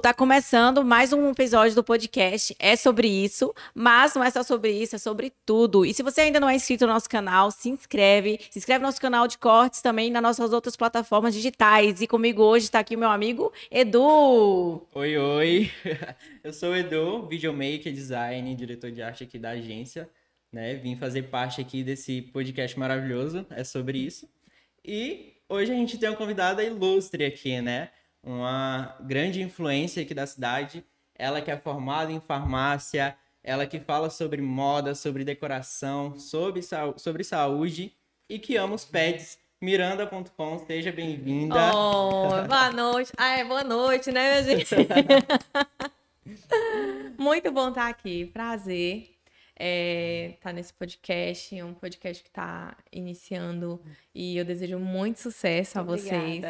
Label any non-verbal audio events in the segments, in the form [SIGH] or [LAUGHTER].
Tá começando mais um episódio do podcast. É sobre isso, mas não é só sobre isso, é sobre tudo. E se você ainda não é inscrito no nosso canal, se inscreve. Se inscreve no nosso canal de cortes também nas nossas outras plataformas digitais. E comigo hoje está aqui o meu amigo Edu. Oi, oi. [LAUGHS] Eu sou o Edu, videomaker, design, diretor de arte aqui da agência. Né? Vim fazer parte aqui desse podcast maravilhoso. É sobre isso. E hoje a gente tem uma convidada ilustre aqui, né? Uma grande influência aqui da cidade. Ela que é formada em farmácia, ela que fala sobre moda, sobre decoração, sobre, sobre saúde e que ama os pets. Miranda.com, seja bem-vinda. Oh, boa noite. Ah, é boa noite, né, minha gente? [LAUGHS] Muito bom estar aqui, prazer é, tá nesse podcast, um podcast que está iniciando e eu desejo muito sucesso a vocês.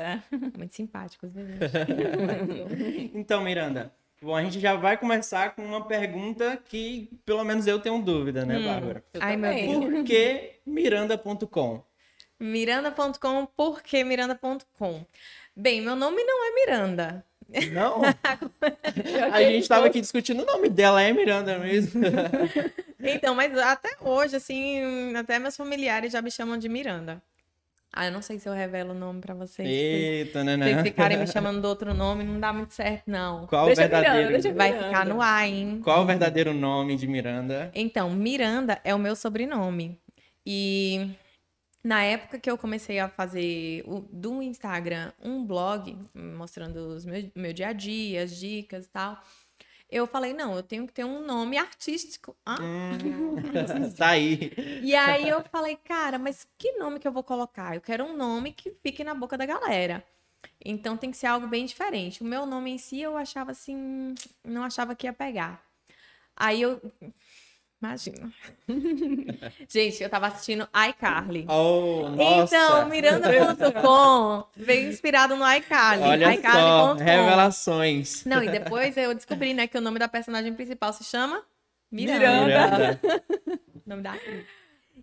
Muito simpáticos, [LAUGHS] então, Miranda, bom, a gente já vai começar com uma pergunta que pelo menos eu tenho dúvida, né, hum, Bárbara? Ai, meu Deus. Por que Miranda.com? Miranda.com, por que Miranda.com? Bem, meu nome não é Miranda. Não? [LAUGHS] a gente estava aqui discutindo o nome dela, é Miranda mesmo. [LAUGHS] então, mas até hoje, assim, até meus familiares já me chamam de Miranda. Ah, eu não sei se eu revelo o nome pra vocês. Eita, né, né? Se vocês ficarem me chamando de outro nome, não dá muito certo, não. Qual o verdadeiro? Miranda, Vai ficar no ar, hein? Qual o verdadeiro nome de Miranda? Então, Miranda é o meu sobrenome. E na época que eu comecei a fazer o, do Instagram um blog, mostrando os meu, meu dia a dia, as dicas e tal, eu falei, não, eu tenho que ter um nome artístico. Ah. Hum, [LAUGHS] tá aí. E aí eu falei, cara, mas que nome que eu vou colocar? Eu quero um nome que fique na boca da galera. Então tem que ser algo bem diferente. O meu nome em si eu achava assim, não achava que ia pegar. Aí eu Imagina. [LAUGHS] Gente, eu tava assistindo iCarly. Oh. Então, Miranda.com veio inspirado no iCarly. Olha só, revelações. Não, e depois eu descobri, né, que o nome da personagem principal se chama Miranda. Miranda. o nome da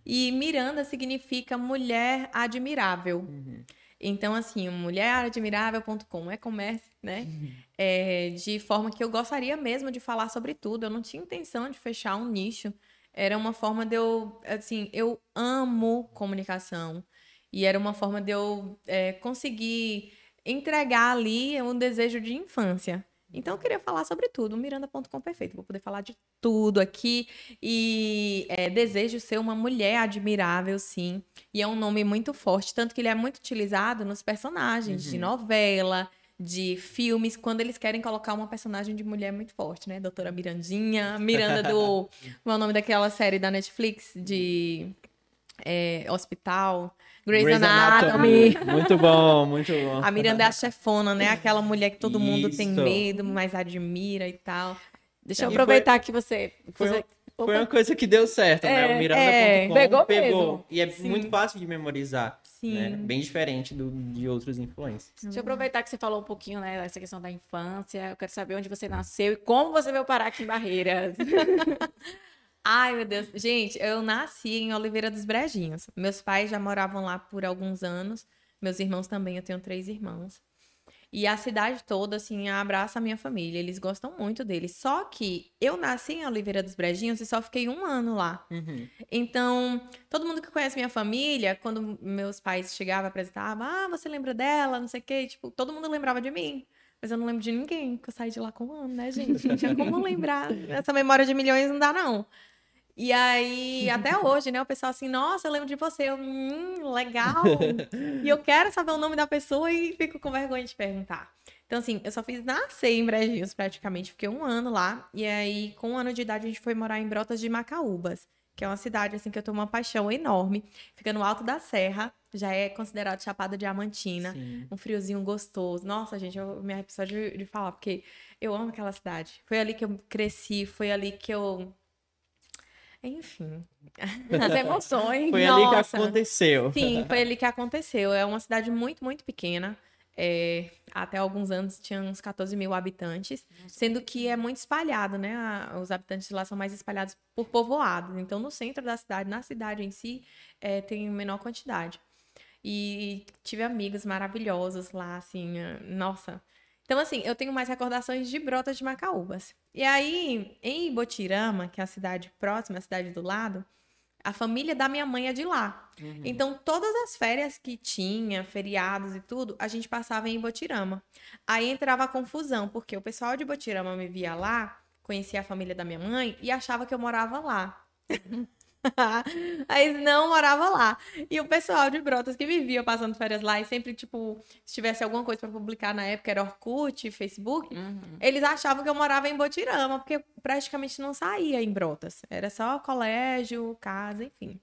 E Miranda significa mulher admirável. Uhum. Então, assim, mulheradmirável.com é comércio, né? Uhum. É, de forma que eu gostaria mesmo de falar sobre tudo. Eu não tinha intenção de fechar um nicho. Era uma forma de eu, assim, eu amo comunicação. E era uma forma de eu é, conseguir entregar ali um desejo de infância. Então eu queria falar sobre tudo. Miranda.com perfeito. Vou poder falar de tudo aqui. E é, desejo ser uma mulher admirável, sim. E é um nome muito forte, tanto que ele é muito utilizado nos personagens uhum. de novela, de filmes, quando eles querem colocar uma personagem de mulher muito forte, né? Doutora Mirandinha, Miranda do. [LAUGHS] Qual é o nome daquela série da Netflix? De. É, hospital. Grey's, Grey's Anatomy. Anatomy. Muito bom, muito bom. A Miranda é a chefona, né? Aquela mulher que todo Isso. mundo tem medo, mas admira e tal. Deixa eu aproveitar que você. Foi, você... foi uma coisa que deu certo, é, né? O Miranda.com é, pegou, pegou. E é Sim. muito fácil de memorizar. Sim. Né? Bem diferente do, de outros influencers. Deixa eu aproveitar que você falou um pouquinho, né, dessa questão da infância. Eu quero saber onde você nasceu e como você veio parar aqui em Barreiras. [LAUGHS] Ai, meu Deus. Gente, eu nasci em Oliveira dos Brejinhos. Meus pais já moravam lá por alguns anos. Meus irmãos também, eu tenho três irmãos. E a cidade toda, assim, abraça a minha família. Eles gostam muito deles. Só que eu nasci em Oliveira dos Brejinhos e só fiquei um ano lá. Uhum. Então, todo mundo que conhece minha família, quando meus pais chegavam apresentavam, ah, você lembra dela, não sei o quê, tipo, todo mundo lembrava de mim. Mas eu não lembro de ninguém, porque eu saí de lá com um ano, né, gente? Não tinha como lembrar. [LAUGHS] Essa memória de milhões não dá, não. E aí, até hoje, né? O pessoal assim, nossa, eu lembro de você. Eu, hum, legal. e eu quero saber o nome da pessoa e fico com vergonha de perguntar. Então, assim, eu só fiz nascer em Brejinhos praticamente, fiquei um ano lá. E aí, com um ano de idade, a gente foi morar em Brotas de Macaúbas, que é uma cidade, assim, que eu tenho uma paixão enorme. Fica no alto da serra, já é considerado Chapada Diamantina. Sim. Um friozinho gostoso. Nossa, gente, eu me arrepio só de, de falar, porque eu amo aquela cidade. Foi ali que eu cresci, foi ali que eu enfim, [LAUGHS] as emoções. foi Nossa. ali que aconteceu. Sim, foi ali que aconteceu. É uma cidade muito, muito pequena. É, até alguns anos tinha uns 14 mil habitantes, sendo que é muito espalhado, né? Os habitantes lá são mais espalhados por povoados. Então, no centro da cidade, na cidade em si, é, tem menor quantidade. E tive amigos maravilhosos lá, assim, nossa. Então, assim, eu tenho mais recordações de Brotas de Macaúbas. E aí, em Ibotirama, que é a cidade próxima, a cidade do lado, a família da minha mãe é de lá. Uhum. Então, todas as férias que tinha, feriados e tudo, a gente passava em Ibotirama. Aí entrava a confusão, porque o pessoal de Ibotirama me via lá, conhecia a família da minha mãe e achava que eu morava lá. [LAUGHS] [LAUGHS] Aí não morava lá. E o pessoal de Brotas que vivia passando férias lá e sempre, tipo, se tivesse alguma coisa para publicar na época, era Orkut, Facebook, Uhum. eles achavam que eu morava em Botirama, porque eu praticamente não saía em Brotas. Era só colégio, casa, enfim.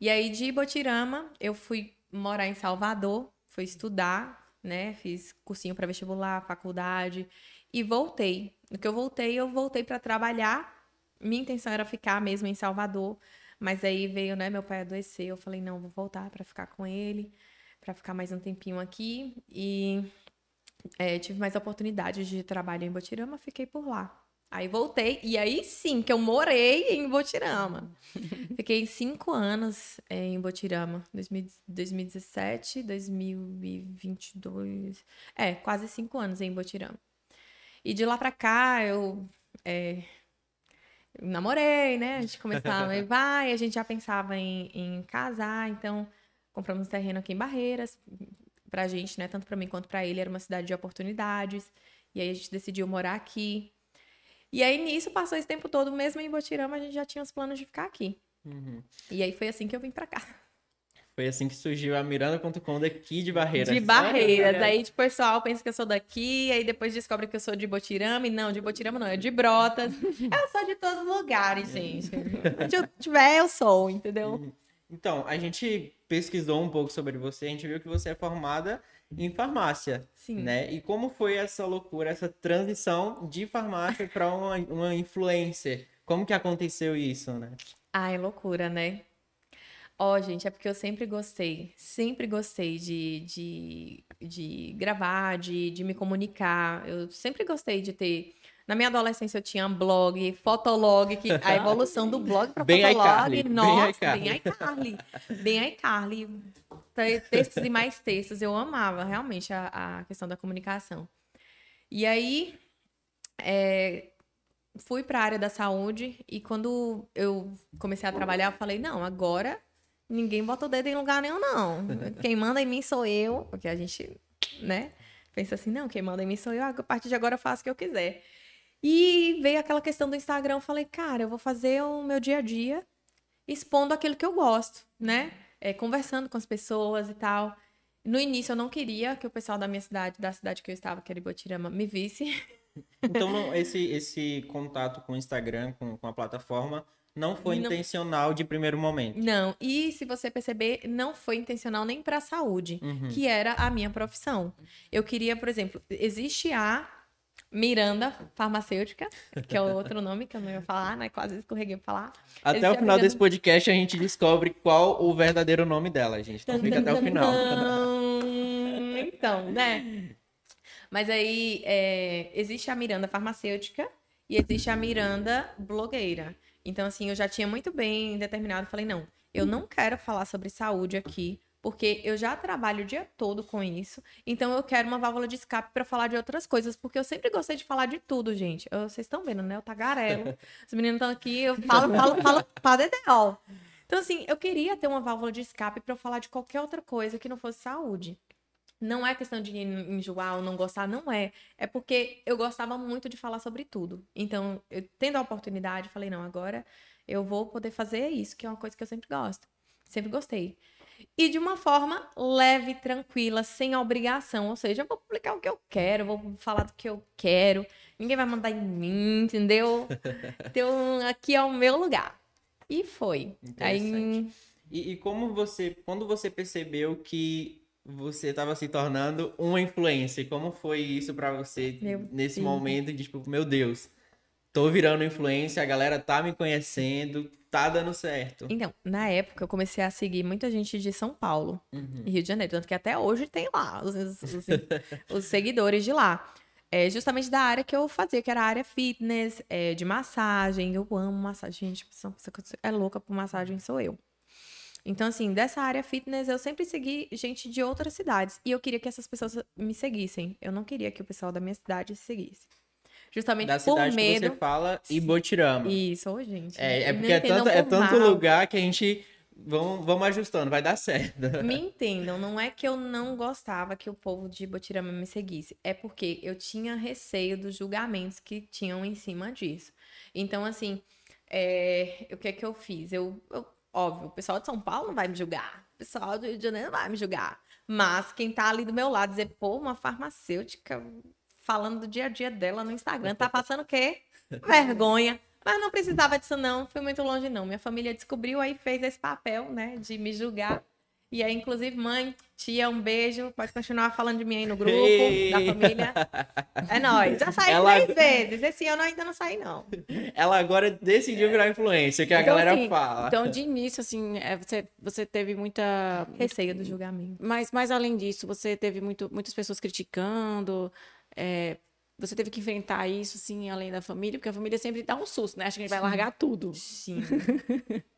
E aí, de Botirama, eu fui morar em Salvador, fui estudar, né? Fiz cursinho para vestibular, faculdade e voltei. No que eu voltei, eu voltei para trabalhar. Minha intenção era ficar mesmo em Salvador, mas aí veio, né, meu pai adoecer, eu falei, não, vou voltar para ficar com ele, para ficar mais um tempinho aqui e é, tive mais oportunidades de trabalho em Botirama, fiquei por lá. Aí voltei, e aí sim, que eu morei em Botirama. [LAUGHS] Fiquei cinco anos é, em Botirama, 2000 2017, 2022. É, quase cinco anos em Botirama. E de lá pra cá, eu é, eu namorei, né? A gente começava e vai, a gente já pensava em, em casar, então compramos um terreno aqui em Barreiras, pra gente, né? Tanto pra mim quanto pra ele, era uma cidade de oportunidades. E aí a gente decidiu morar aqui. E aí nisso passou esse tempo todo, mesmo em Botirama, a gente já tinha os planos de ficar aqui. Uhum. E aí foi assim que eu vim pra cá. Foi assim que surgiu a Miranda.com daqui de Barreiras. De Barreiras. Aí tipo, o pessoal pensa que eu sou daqui, aí depois descobre que eu sou de Botirama. E não, de Botirama não, é de Brotas. [LAUGHS] eu sou de todos os lugares, gente. [LAUGHS] Onde eu tiver, eu sou, entendeu? Então, a gente pesquisou um pouco sobre você, a gente viu que você é formada em farmácia, Sim. né? E como foi essa loucura, essa transição de farmácia para uma, uma influencer? Como que aconteceu isso, né? Ai, loucura, né? Ó, gente, é porque eu sempre gostei, sempre gostei de, de, de gravar, de, de me comunicar. Eu sempre gostei de ter. Na minha adolescência eu tinha blog, fotolog, que a [LAUGHS] evolução do blog para fotolog, iCarly, bem nossa, bem iCarly. Bem iCarly. Te- Textos e mais textos, eu amava realmente a, a questão da comunicação. E aí, é, fui para a área da saúde e quando eu comecei a trabalhar, eu falei, não, agora ninguém bota o dedo em lugar nenhum, não. [LAUGHS] Quem manda em mim sou eu, porque a gente, né, pensa assim, não, quem manda em mim sou eu, a partir de agora eu faço o que eu quiser. E veio aquela questão do Instagram, eu falei, cara, eu vou fazer o meu dia a dia expondo aquilo que eu gosto, né? É, conversando com as pessoas e tal. No início eu não queria que o pessoal da minha cidade, da cidade que eu estava, que era Ibotirama, me visse. Então, [LAUGHS] esse, esse contato com o Instagram, com, com a plataforma, não foi Não. intencional de primeiro momento. Não, e se você perceber, não foi intencional nem para a saúde, Uhum. que era a minha profissão. Eu queria, por exemplo, existe a Miranda Farmacêutica, que é o outro nome que eu não ia falar, né? Quase escorreguei pra falar. Até Existe o final Miranda- desse podcast a gente descobre qual o verdadeiro nome dela, gente. Então fica até o final. Então, né? Mas aí é, existe a Miranda farmacêutica e existe a Miranda blogueira. Então, assim, eu já tinha muito bem determinado. Falei, não, eu não quero falar sobre saúde aqui, porque eu já trabalho o dia todo com isso. Então, eu quero uma válvula de escape para falar de outras coisas, porque eu sempre gostei de falar de tudo, gente. Eu- vocês estão vendo, né? Eu tagarelo. [LAUGHS] Os meninos estão aqui, eu falo, falo, falo pra dedéu. Então, assim, eu queria ter uma válvula de escape para eu falar de qualquer outra coisa que não fosse saúde. Não é questão de en- enjoar ou não gostar, não é. É porque eu gostava muito de falar sobre tudo. Então, eu, tendo a oportunidade, falei, não, agora eu vou poder fazer isso, que é uma coisa que eu sempre gosto. Sempre gostei. E de uma forma leve, tranquila, sem obrigação. Ou seja, eu vou publicar o que eu quero, vou falar do que eu quero. Ninguém vai mandar em mim, entendeu? [LAUGHS] Então, aqui é o meu lugar. E foi. Aí, Interessante. E, e como você, quando você percebeu que você estava se tornando uma influencer, como foi isso pra você Meu nesse Deus. momento de tipo, meu Deus, tô virando influencer, a galera tá me conhecendo, tá dando certo. Então, na época, eu comecei a seguir muita gente de São Paulo Uhum. e Rio de Janeiro. Tanto que até hoje tem lá os, os- os- [LAUGHS] os seguidores de lá. É justamente da área que eu fazia, que era a área fitness, é, de massagem. Eu amo massagem. Gente, pessoa é louca por massagem sou eu. Então, assim, dessa área fitness, eu sempre segui gente de outras cidades. E eu queria que essas pessoas me seguissem. Eu não queria que o pessoal da minha cidade seguisse. Justamente Da por cidade medo. que você fala, Ibotirama. Isso, ô, gente. É, é porque é tanto, é tanto lugar que a gente. Vamos, vamos ajustando, vai dar certo. Me entendam, não é que eu não gostava que o povo de Botirama me seguisse, é porque eu tinha receio dos julgamentos que tinham em cima disso. Então, assim, é, o que é que eu fiz? Eu, eu- óbvio, o pessoal de São Paulo não vai me julgar, o pessoal do Rio de Janeiro não vai me julgar, mas quem tá ali do meu lado dizer, pô, uma farmacêutica falando do dia a dia dela no Instagram, tá passando o quê? [LAUGHS] Vergonha. Mas não precisava disso, não. Fui muito longe, não. Minha família descobriu, aí fez esse papel, né, de me julgar. E aí, inclusive, mãe, tia, um beijo. Pode continuar falando de mim aí no [LAUGHS] grupo, Ei. da família. É nóis. Já saí Ela- três vezes. Esse ano eu ainda não saí, não. Ela agora decidiu virar influência, que a Então, galera assim, fala. Então, de início, assim, é, você, você teve muita. Receio do julgamento. Mas, mas além disso, você teve muito, muitas pessoas criticando. é, você teve que enfrentar isso, assim, além da família, porque a família sempre dá um susto, né? Acha que a gente vai largar tudo. Sim. [LAUGHS]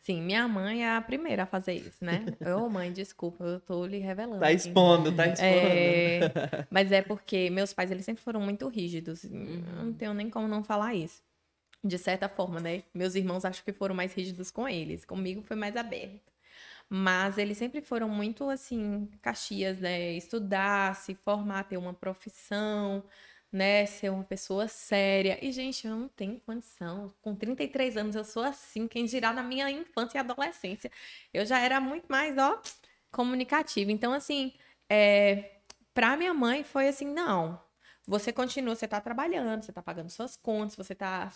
Sim, minha mãe é a primeira a fazer isso, né? [LAUGHS] Ô, mãe, desculpa, eu tô lhe revelando. Tá aqui. expondo, tá expondo. É, mas é porque meus pais, eles sempre foram muito rígidos. Eu não tenho nem como não falar isso. De certa forma, né? Meus irmãos acho que foram mais rígidos com eles. Comigo foi mais aberto. Mas eles sempre foram muito, assim, caxias, né? Estudar, se formar, ter uma profissão, né? Ser uma pessoa séria. E, gente, eu não tenho condição. Com 33 anos eu sou assim. Quem dirá na minha infância e adolescência. Eu já era muito mais, ó, comunicativa. Então, assim, é, pra minha mãe foi assim, não. Você continua, você tá trabalhando, você tá pagando suas contas, você tá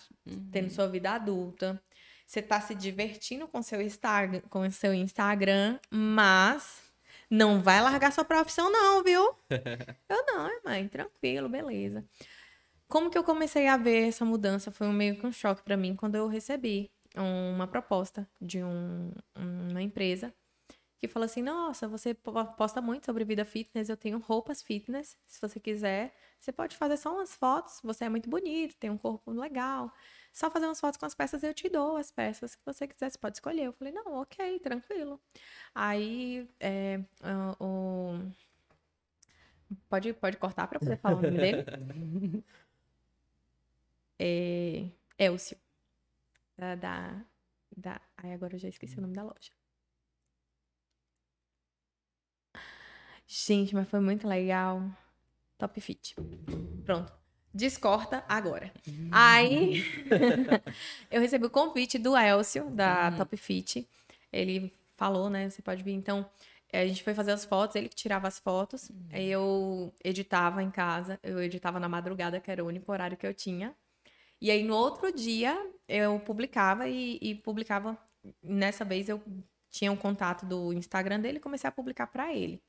tendo sua vida adulta, você tá se divertindo com seu Instagram, com seu Instagram, mas não vai largar sua profissão não, viu? [LAUGHS] Eu não, é, mãe, tranquilo, beleza. Como que eu comecei a ver essa mudança? Foi um meio que um choque pra mim quando eu recebi uma proposta de um- uma empresa que falou assim: Nossa, você po- posta muito sobre vida fitness, eu tenho roupas fitness. Se você quiser, você pode fazer só umas fotos. Você é muito bonito, tem um corpo legal. Só fazer umas fotos com as peças, eu te dou as peças que você quiser, você pode escolher. Eu falei: Não, ok, tranquilo. Aí, é, ah, o. Pode, pode cortar para poder falar o nome dele? [LAUGHS] É, Elcio. Da, da, da. Ai, agora eu já esqueci o nome da loja. Gente, mas foi muito legal. Top Fit. Pronto. Descorta agora. Aí, [LAUGHS] eu recebi o convite do Elcio, da Top Fit. Ele falou, né? Você pode vir. Então, eh, a gente foi fazer as fotos, ele que tirava as fotos. Aí eu editava em casa. Eu editava na madrugada, que era o único horário que eu tinha. E aí, no outro dia, eu publicava e, e publicava. Nessa vez, eu tinha um contato do Instagram dele e comecei a publicar pra ele.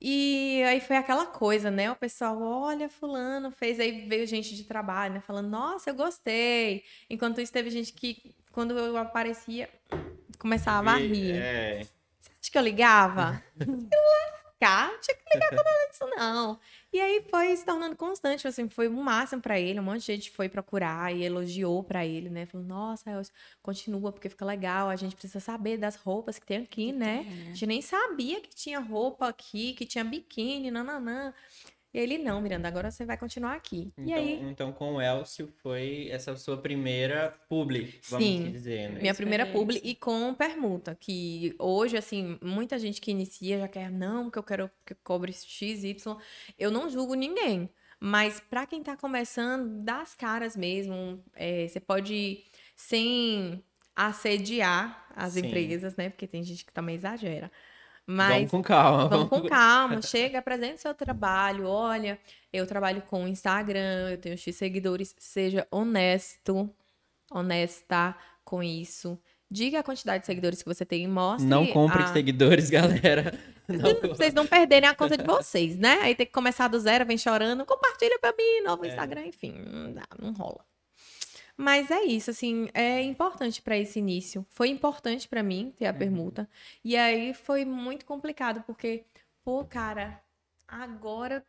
E aí foi aquela coisa, né? O pessoal, olha, fulano fez, aí veio gente de trabalho, né? Falando, nossa, eu gostei. Enquanto isso, teve gente que, quando eu aparecia, começava a rir. É. Você acha que eu ligava? [LAUGHS] Se lascar, não tinha que ligar com nada disso, não. E aí foi se tornando constante, assim, foi um máximo pra ele. Um monte de gente foi procurar e elogiou pra ele, né? Falou, nossa, Elcio, continua, porque fica legal. A gente precisa saber das roupas que tem aqui, né? A gente nem sabia que tinha roupa aqui, que tinha biquíni, nananã. E ele, não, Miranda, agora você vai continuar aqui. e Então, aí, então, com o Elcio foi essa sua primeira publi, vamos Sim. dizer, né? Minha primeira publi e com permuta, que hoje, assim, muita gente que inicia já quer, não, que eu quero que eu cobre X, Y. Eu não julgo ninguém, mas pra quem tá começando, dá as caras mesmo. É, você pode, sem assediar as Sim. empresas, né? Porque tem gente que também exagera. Mas Vamos com calma. Vamos com calma, [LAUGHS] chega, apresente seu trabalho. Olha, eu trabalho com Instagram, eu tenho X seguidores. Seja honesto, honesta com isso. Diga a quantidade de seguidores que você tem e mostre. Não compre a... seguidores, [LAUGHS] galera. Não [LAUGHS] vocês não perderem a conta de vocês, né? Aí tem que começar do zero, vem chorando, compartilha pra mim, novo É. Instagram, enfim, não não rola. Mas é isso, assim, é importante pra esse início. Foi importante pra mim ter a permuta. E aí foi muito complicado, porque, pô, cara, agora,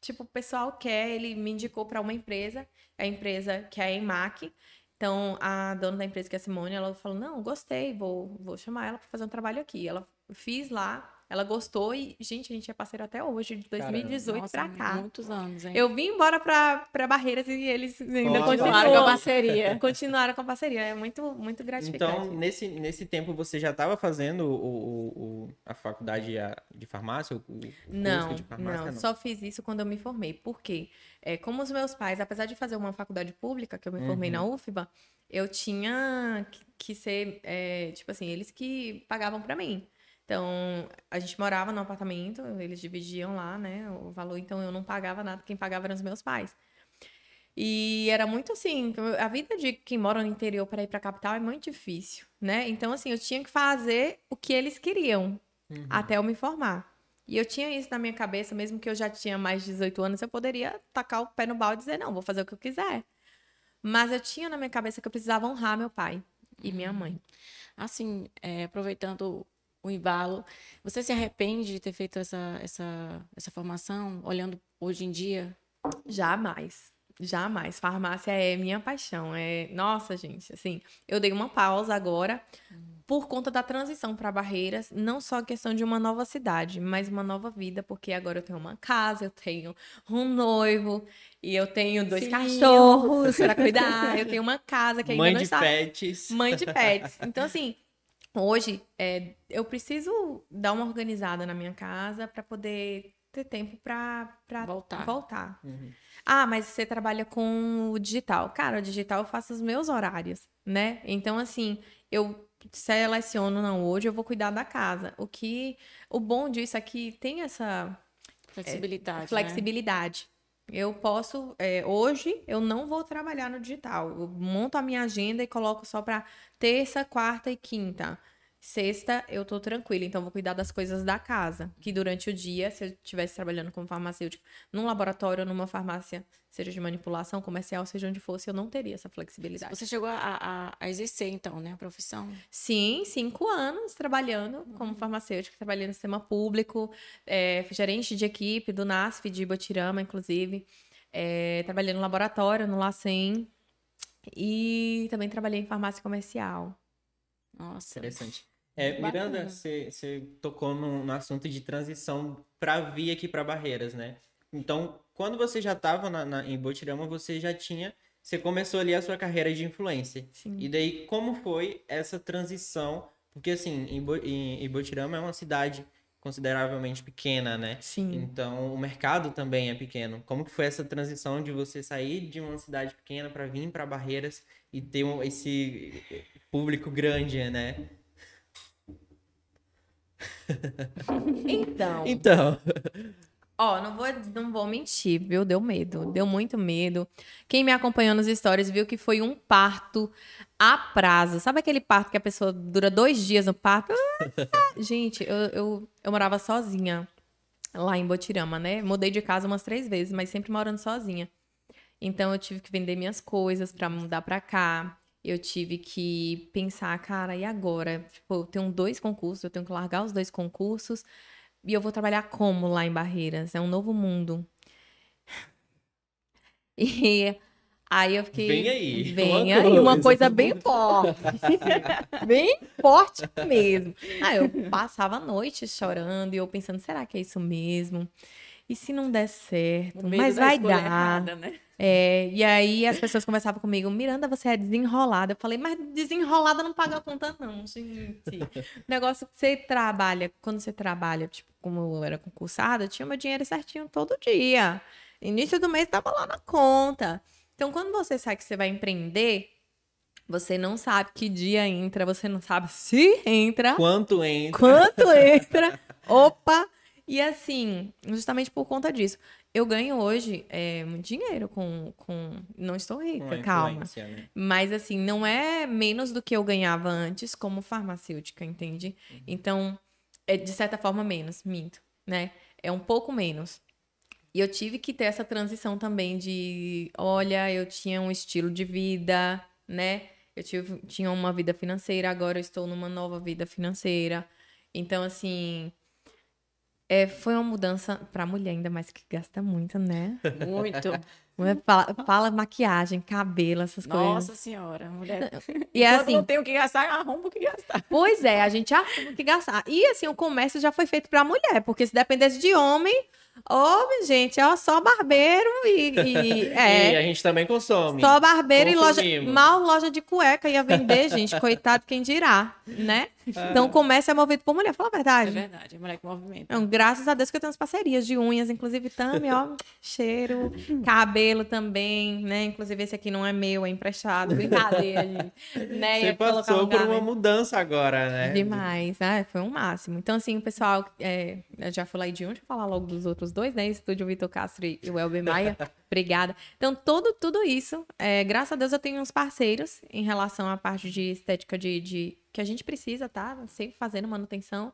tipo, o pessoal quer, ele me indicou pra uma empresa, a empresa que é a EMAC, Então, a dona da empresa, que é a Simone, ela falou: Não, gostei, vou, vou chamar ela para fazer um trabalho aqui. Ela fiz lá, ela gostou e, gente, a gente é parceiro até hoje, de 2018 Nossa, pra cá. Muitos anos, hein? Eu vim embora pra, pra Barreiras e eles ainda Continuaram com a parceria. [LAUGHS] Continuaram com a parceria. É muito, muito gratificante. Então, nesse, nesse tempo, você já estava fazendo o, o- o- a faculdade de farmácia? O, o curso Não, de farmácia? não, só fiz isso quando eu me formei. Por quê? É, como os meus pais, apesar de fazer uma faculdade pública, que eu me formei Uhum. na UFBA, eu tinha que, que ser, é, tipo assim, eles que pagavam pra mim. Então, a gente morava no apartamento, eles dividiam lá, né, o valor, então eu não pagava nada, quem pagava eram os meus pais. E era muito assim, a vida de quem mora no interior para ir pra capital é muito difícil, né? Então, assim, eu tinha que fazer o que eles queriam Uhum. até eu me formar. E eu tinha isso na minha cabeça, mesmo que eu já tinha mais de 18 anos, eu poderia tacar o pé no balde e dizer, não, vou fazer o que eu quiser. Mas eu tinha na minha cabeça que eu precisava honrar meu pai e minha mãe. Assim, é, aproveitando o embalo, você se arrepende de ter feito essa, essa, essa formação, olhando hoje em dia? Jamais. Jamais. Farmácia é minha paixão. É, nossa, gente, assim, eu dei uma pausa agora por conta da transição para Barreiras, não só a questão de uma nova cidade, mas uma nova vida, porque agora eu tenho uma casa, eu tenho um noivo e eu tenho dois Filhinho. cachorros para cuidar, eu tenho uma casa que ainda Mãe não de está pets. mãe de pets. Então, assim, hoje é, eu preciso dar uma organizada na minha casa para poder ter tempo para Voltar. voltar. Uhum. Ah, mas você trabalha com o digital. Cara, o digital eu faço os meus horários, né? Então, assim, eu seleciono, não, hoje eu vou cuidar da casa. O que. O bom disso é que tem essa Flexibilidade. né? flexibilidade. Eu posso, é, hoje eu não vou trabalhar no digital. Eu monto a minha agenda e coloco só para terça, quarta e quinta. Sexta eu tô tranquila, então vou cuidar das coisas da casa. Que durante o dia, se eu estivesse trabalhando como farmacêutico, num laboratório ou numa farmácia, seja de manipulação comercial, seja onde fosse, eu não teria essa flexibilidade. Você chegou a, a, a exercer, então, né, a profissão? Sim, cinco anos trabalhando como farmacêutica, trabalhando no sistema público, é, gerente de equipe do NASF de Botirama, inclusive. É, trabalhei no laboratório, no LACEN. E também trabalhei em farmácia comercial. Nossa. Interessante. É. Miranda, você tocou no, no assunto de transição para vir aqui para Barreiras, né? Então, quando você já estava em Botirama, você já tinha. Você começou ali a sua carreira de influencer. Sim. E daí, como foi essa transição? Porque, assim, em, Bo- em, em Botirama é uma cidade consideravelmente pequena, né? Sim. Então, o mercado também é pequeno. Como que foi essa transição de você sair de uma cidade pequena para vir para Barreiras e ter um- esse público grande, né? Então, [LAUGHS] Então, ó, não vou, não vou mentir, viu? Deu medo, deu muito medo. Quem me acompanhou nos stories viu que foi um parto a prazo. Sabe aquele parto que a pessoa dura dois dias no parto? Ah! [LAUGHS] Gente, eu, eu, eu morava sozinha lá em Botirama, né? Mudei de casa umas três vezes, mas sempre morando sozinha. Então eu tive que vender minhas coisas pra mudar pra cá. Eu tive que pensar, cara, e agora? Tipo, eu tenho dois concursos, eu tenho que largar os dois concursos. E eu vou trabalhar como lá em Barreiras? É um novo mundo. [LAUGHS] E aí eu fiquei. Vem aí, Vem uma aí, uma coisa. coisa bem forte. [LAUGHS] bem forte mesmo. Aí eu passava a noite chorando e eu pensando, será que é isso mesmo? E se não der certo? Mas vai dar. errada, né? É, e aí as pessoas conversavam comigo, Miranda, você é desenrolada. Eu falei, mas desenrolada não paga a conta, não, gente. O negócio que você trabalha, quando você trabalha, tipo, como eu era concursada, eu tinha meu dinheiro certinho todo dia. Início do mês tava lá na conta. Então, quando você sabe que você vai empreender, você não sabe que dia entra, você não sabe se entra quanto entra? quanto entra. Opa! E assim, justamente por conta disso, eu ganho hoje é, muito dinheiro com, com. Não estou rica, Uma calma. né? Mas assim, não é menos do que eu ganhava antes como farmacêutica, entende? Uhum. Então, é de certa forma menos, minto, né? É um pouco menos. E eu tive que ter essa transição também de, olha, eu tinha um estilo de vida, né? Eu tive, tinha uma vida financeira, agora eu estou numa nova vida financeira. Então, assim, é, foi uma mudança para mulher, ainda mais que gasta muito, né? Muito. [LAUGHS] Fala, fala maquiagem, cabelo, essas Nossa coisas. senhora, mulher. E [LAUGHS] é Quando assim, não tem o que gastar, arruma o que gastar. pois é, a gente arruma o que gastar. E assim, o comércio já foi feito pra mulher, porque se dependesse de homem, ô, gente, ó, só barbeiro e. e- [LAUGHS] E é. a gente também consome. Só barbeiro e loja. Consumimos. Mal loja de cueca ia vender, gente. [LAUGHS] Coitado quem dirá, né? Então o comércio é movido por mulher, fala a É verdade. verdade, é mulher que movimenta. Então, graças a Deus que eu tenho umas parcerias de unhas, inclusive Tami, ó, cheiro, cabelo também, né? Inclusive esse aqui não é meu, é emprestado, brincadeira, [LAUGHS] gente. Né? Você passou um por uma né? mudança agora, né? Demais, ah, foi um máximo. Então, assim, o pessoal, é, eu já falei de um, deixa eu falar logo dos outros dois, né? Estúdio Vitor Castro e o Elber Maia. [LAUGHS] Obrigada. Então, todo, tudo isso, é, graças a Deus eu tenho uns parceiros em relação à parte de estética de, de- que a gente precisa, tá? Sempre fazendo manutenção.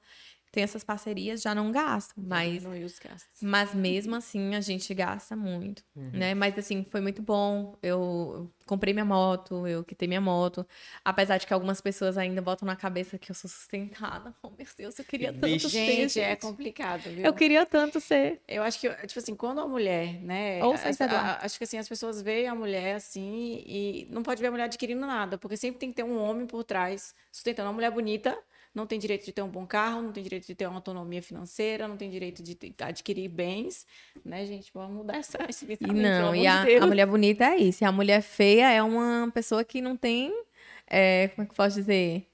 Tem essas parcerias, já não gasto, mas gastos. mas mesmo assim a gente gasta muito, né? Mas assim, foi muito bom. Eu comprei minha moto, eu quitei minha moto. Apesar de que algumas pessoas ainda botam na cabeça que eu sou sustentada. [LAUGHS] Oh, meu Deus, eu queria tanto Vixe. ser. Gente, é gente. complicado, viu? Eu queria tanto ser. Eu acho que, tipo assim, quando a mulher, né? Ou celular. a- acho que assim, as pessoas veem a mulher assim e não pode ver a mulher adquirindo nada, porque sempre tem que ter um homem por trás sustentando. Uma mulher bonita não tem direito de ter um bom carro, não tem direito de ter uma autonomia financeira, não tem direito de ter- adquirir bens, né, gente? Vamos mudar essa, esse E pensamento, não, e a, a mulher bonita é isso. E a mulher feia é uma pessoa que não tem. é, como é que eu posso dizer?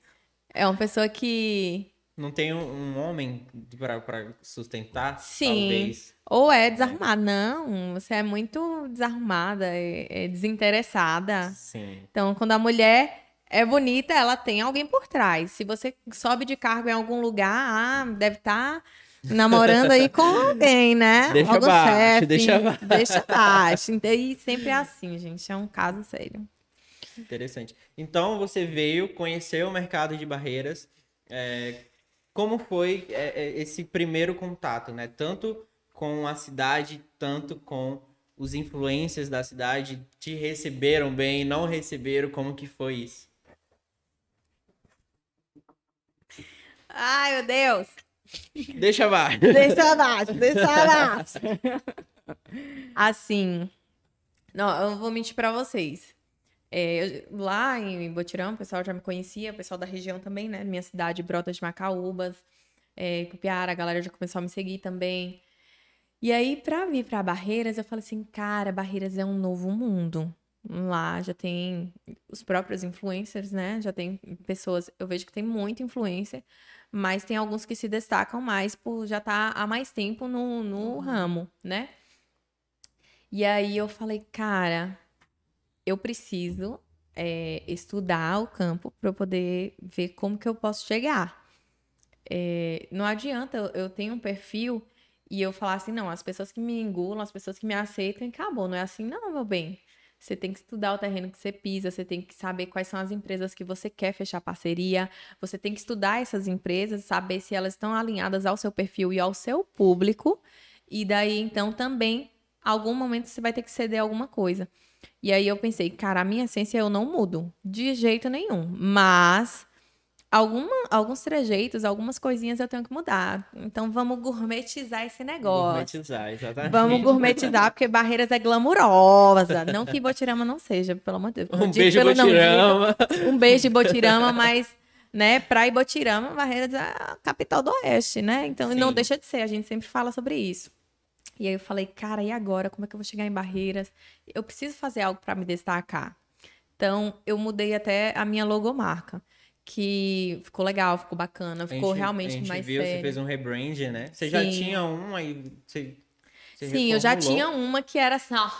É uma pessoa que. Não tem um, um homem pra, pra sustentar? Sim. Talvez. Ou é desarrumada. Não, você é muito desarrumada, é, é desinteressada. Sim. Então, quando a mulher é bonita, ela tem alguém por trás. Se você sobe de cargo em algum lugar, ah, deve estar namorando aí com [LAUGHS] alguém, né? Deixa Algum chefe, deixa abaixo. Deixa abaixo. E sempre é assim, gente. É um caso sério. Interessante. Então você veio conhecer o mercado de barreiras. é, como foi é, é, esse primeiro contato, né? Tanto com a cidade, tanto com os influencers da cidade. Te receberam bem, não receberam? Como que foi isso? Ai, meu Deus. Deixa abaixo. Deixa abaixo, deixa abaixo. Assim, não, eu não vou mentir pra vocês. É, eu- lá em Botirão, o pessoal já me conhecia, o pessoal da região também, né? Minha cidade, Brota de Macaúbas, é, Cupiara, a galera já começou a me seguir também. E aí, pra vir pra Barreiras, eu falei assim, cara, Barreiras é um novo mundo. Lá já tem os próprios influencers, né? Já tem pessoas, eu vejo que tem muita influência, mas tem alguns que se destacam mais por já estar há mais tempo no, no ramo, né? E aí eu falei, cara, eu preciso é, estudar o campo para poder ver como que eu posso chegar. É, não adianta eu, eu tenho um perfil e eu falar assim, não, as pessoas que me engulam, as pessoas que me aceitam, acabou. Não é assim, não, meu bem. Você tem que estudar o terreno que você pisa, você tem que saber quais são as empresas que você quer fechar parceria, você tem que estudar essas empresas, saber se elas estão alinhadas ao seu perfil e ao seu público, e daí então também, algum momento você vai ter que ceder alguma coisa. E aí eu pensei, cara, a minha essência eu não mudo, de jeito nenhum, mas alguma, alguns trejeitos, algumas coisinhas eu tenho que mudar. Então vamos gourmetizar esse negócio. Gourmetizar, exatamente. Vamos gourmetizar, porque Barreiras é glamurosa. Não que Botirama não seja, pelo amor de Deus. Um beijo, pelo não Botirama. Um beijo, Botirama, mas, né, pra Ibotirama, Barreiras é a capital do Oeste, né? Então, não Sim. deixa de ser, a gente sempre fala sobre isso. E aí eu falei, cara, e agora? Como é que eu vou chegar em Barreiras? Eu preciso fazer algo pra me destacar. Então, eu mudei até a minha logomarca, que ficou legal, ficou bacana, A ficou gente- realmente a gente mais viu, Você sério. fez um rebrand, né? Você já Sim. tinha um, aí você, você Sim, eu já tinha uma que era assim, ó,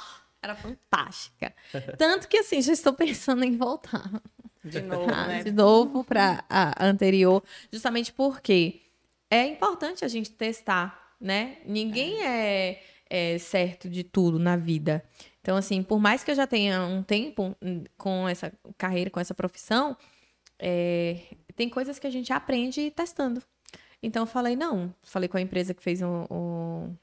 era fantástica. [LAUGHS] Tanto que assim, já estou pensando em voltar De [LAUGHS] novo, Ah, né? de novo para a anterior, justamente porque é importante a gente testar, né? Ninguém é, é certo de tudo na vida. Então, assim, por mais que eu já tenha um tempo hum, com essa carreira, com essa profissão, é, tem coisas que a gente aprende testando. Então, eu falei, não. Falei com a empresa que fez o, o-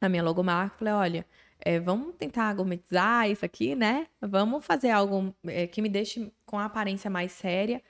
a minha logomarca. Falei, olha, é, vamos tentar gourmetizar isso aqui, né? Vamos fazer algo é, que me deixe com a aparência mais séria.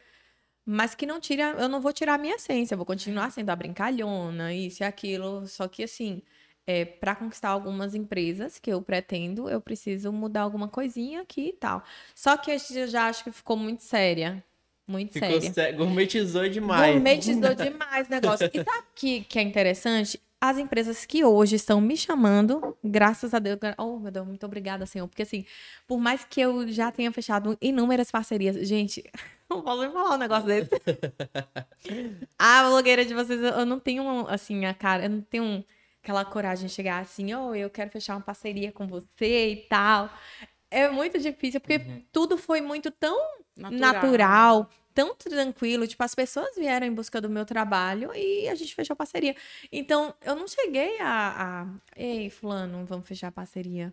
Mas que não tira, eu não vou tirar a minha essência, eu vou continuar sendo a brincalhona, isso e aquilo. Só que assim, é, para conquistar algumas empresas que eu pretendo, eu preciso mudar alguma coisinha aqui e tal. Só que eu já acho que ficou muito séria. Muito Ficou séria. sé... gourmetizou demais. Gourmetizou [LAUGHS] demais o negócio. E sabe o que, que é interessante? As empresas que hoje estão me chamando, graças a Deus, oh meu Deus, muito obrigada, Senhor. Porque assim, por mais que eu já tenha fechado inúmeras parcerias, gente, [LAUGHS] não posso nem falar um negócio desse. [LAUGHS] a blogueira de vocês, eu não tenho, assim, a cara, eu não tenho aquela coragem de chegar assim, oh, eu quero fechar uma parceria com você e tal. É muito difícil, porque uhum. tudo foi muito tão natural. natural. tão tranquilo. Tipo, as pessoas vieram em busca do meu trabalho e a gente fechou parceria. Então, eu não cheguei a. a Ei, Fulano, vamos fechar a parceria.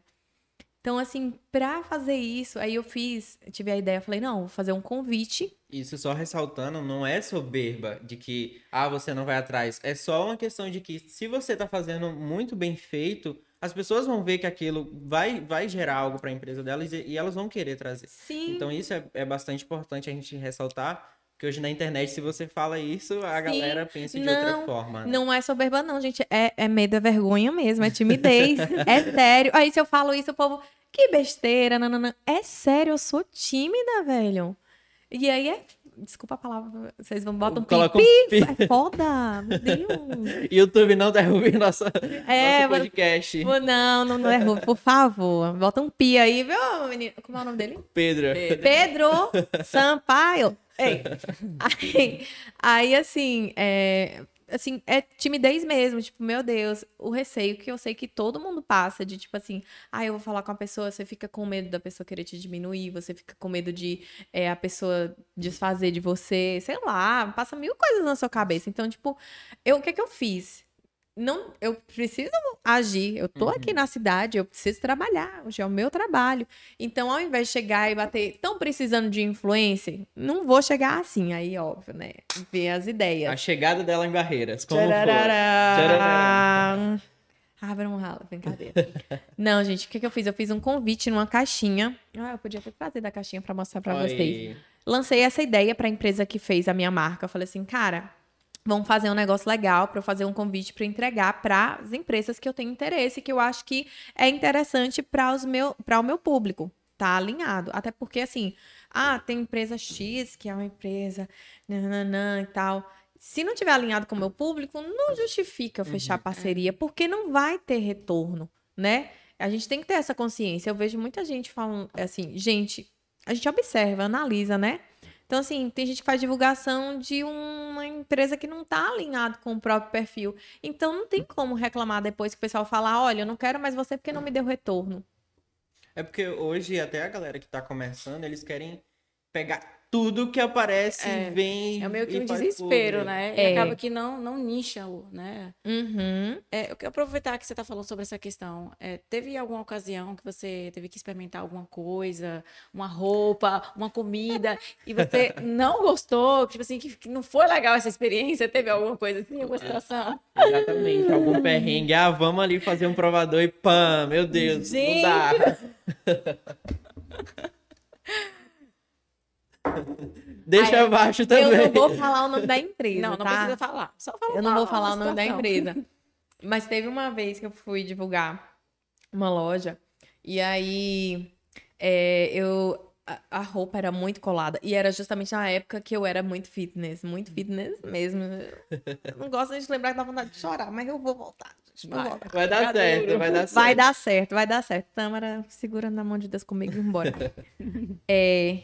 Então, assim, pra fazer isso, aí eu fiz, tive a ideia, falei, não, vou fazer um convite. Isso só ressaltando, não é soberba de que, ah, você não vai atrás. É só uma questão de que se você tá fazendo muito bem feito, as pessoas vão ver que aquilo vai, vai gerar algo para a empresa delas e, e, elas vão querer trazer. Sim. Então isso é, é bastante importante a gente ressaltar, porque hoje na internet, se você fala isso, a Sim. galera pensa de não, outra forma. Né? Não é soberba, não, gente. É, é medo, é vergonha mesmo, é timidez. [LAUGHS] é sério. Aí se eu falo isso, o povo, que besteira, nanana. É sério, eu sou tímida, velho. E aí é Desculpa a palavra, vocês vão botar um pi, pi, pi. É foda, meu Deus. [LAUGHS] YouTube não derrube nossa, é, nosso podcast. Não, não, não derrube, por favor. Bota um pi aí, viu, menino? Como é o nome dele? Pedro. Pedro Sampaio. Ei. Aí, [LAUGHS] aí assim, é, assim, é timidez mesmo, tipo, meu Deus, o receio que eu sei que todo mundo passa de tipo assim, ah, eu vou falar com a pessoa, você fica com medo da pessoa querer te diminuir, você fica com medo de é, a pessoa desfazer de você, sei lá, passa mil coisas na sua cabeça. Então, tipo, eu, o que é que eu fiz? Não, eu preciso agir. Eu tô uhum. aqui na cidade, eu preciso trabalhar. Hoje é o meu trabalho. Então, ao invés de chegar e bater, tão precisando de influência, não vou chegar assim. Aí, óbvio, né? Ver as ideias. A chegada dela em Barreiras, como Tchararara. Abra um ralo, brincadeira. [LAUGHS] não, gente, o que, que eu fiz? Eu fiz um convite numa caixinha. Ah, eu podia ter trazido a caixinha para mostrar para vocês. Lancei essa ideia para a empresa que fez a minha marca. Eu falei assim, cara, vão fazer um negócio legal para eu fazer um convite para entregar para as empresas que eu tenho interesse, que eu acho que é interessante para os meu para o meu público, tá alinhado. Até porque assim, ah, tem empresa X, que é uma empresa nananã e tal. Se não tiver alinhado com o meu público, não justifica fechar uhum, parceria, é. porque não vai ter retorno, né? A gente tem que ter essa consciência. Eu vejo muita gente falando assim, gente, a gente observa, analisa, né? Então, assim, tem gente que faz divulgação de uma empresa que não está alinhado com o próprio perfil. Então, não tem como reclamar depois que o pessoal falar, olha, eu não quero mais você porque não me deu retorno. É porque hoje até a galera que está começando, eles querem pegar tudo que aparece é, vem. É meio que um desespero, né? É. E acaba que não, não nicha, né? Uhum. É, eu quero aproveitar que você está falando sobre essa questão. É, teve alguma ocasião que você teve que experimentar alguma coisa, uma roupa, uma comida, [LAUGHS] e você não gostou? Tipo assim, que, que, não foi legal essa experiência? Teve alguma coisa assim, alguma situação? Exatamente, algum perrengue. Ah, vamos ali fazer um provador e pã, meu Deus, Gente. não dá. [LAUGHS] Deixa Ai, abaixo também. Eu não vou falar o nome da empresa. Não, não tá? precisa falar. Só fala Eu não vou falar o nome da empresa. [LAUGHS] Mas teve uma vez que eu fui divulgar uma loja e aí é, eu a, roupa era muito colada. E era justamente na época que eu era muito fitness. Muito fitness mesmo. Eu não gosto de lembrar que dá vontade de chorar, mas eu vou voltar. Vai, voltar. vai dar certo, vai dar certo. Vai dar certo, vai dar certo. Tâmara, segura na mão de Deus comigo e embora. [LAUGHS] é,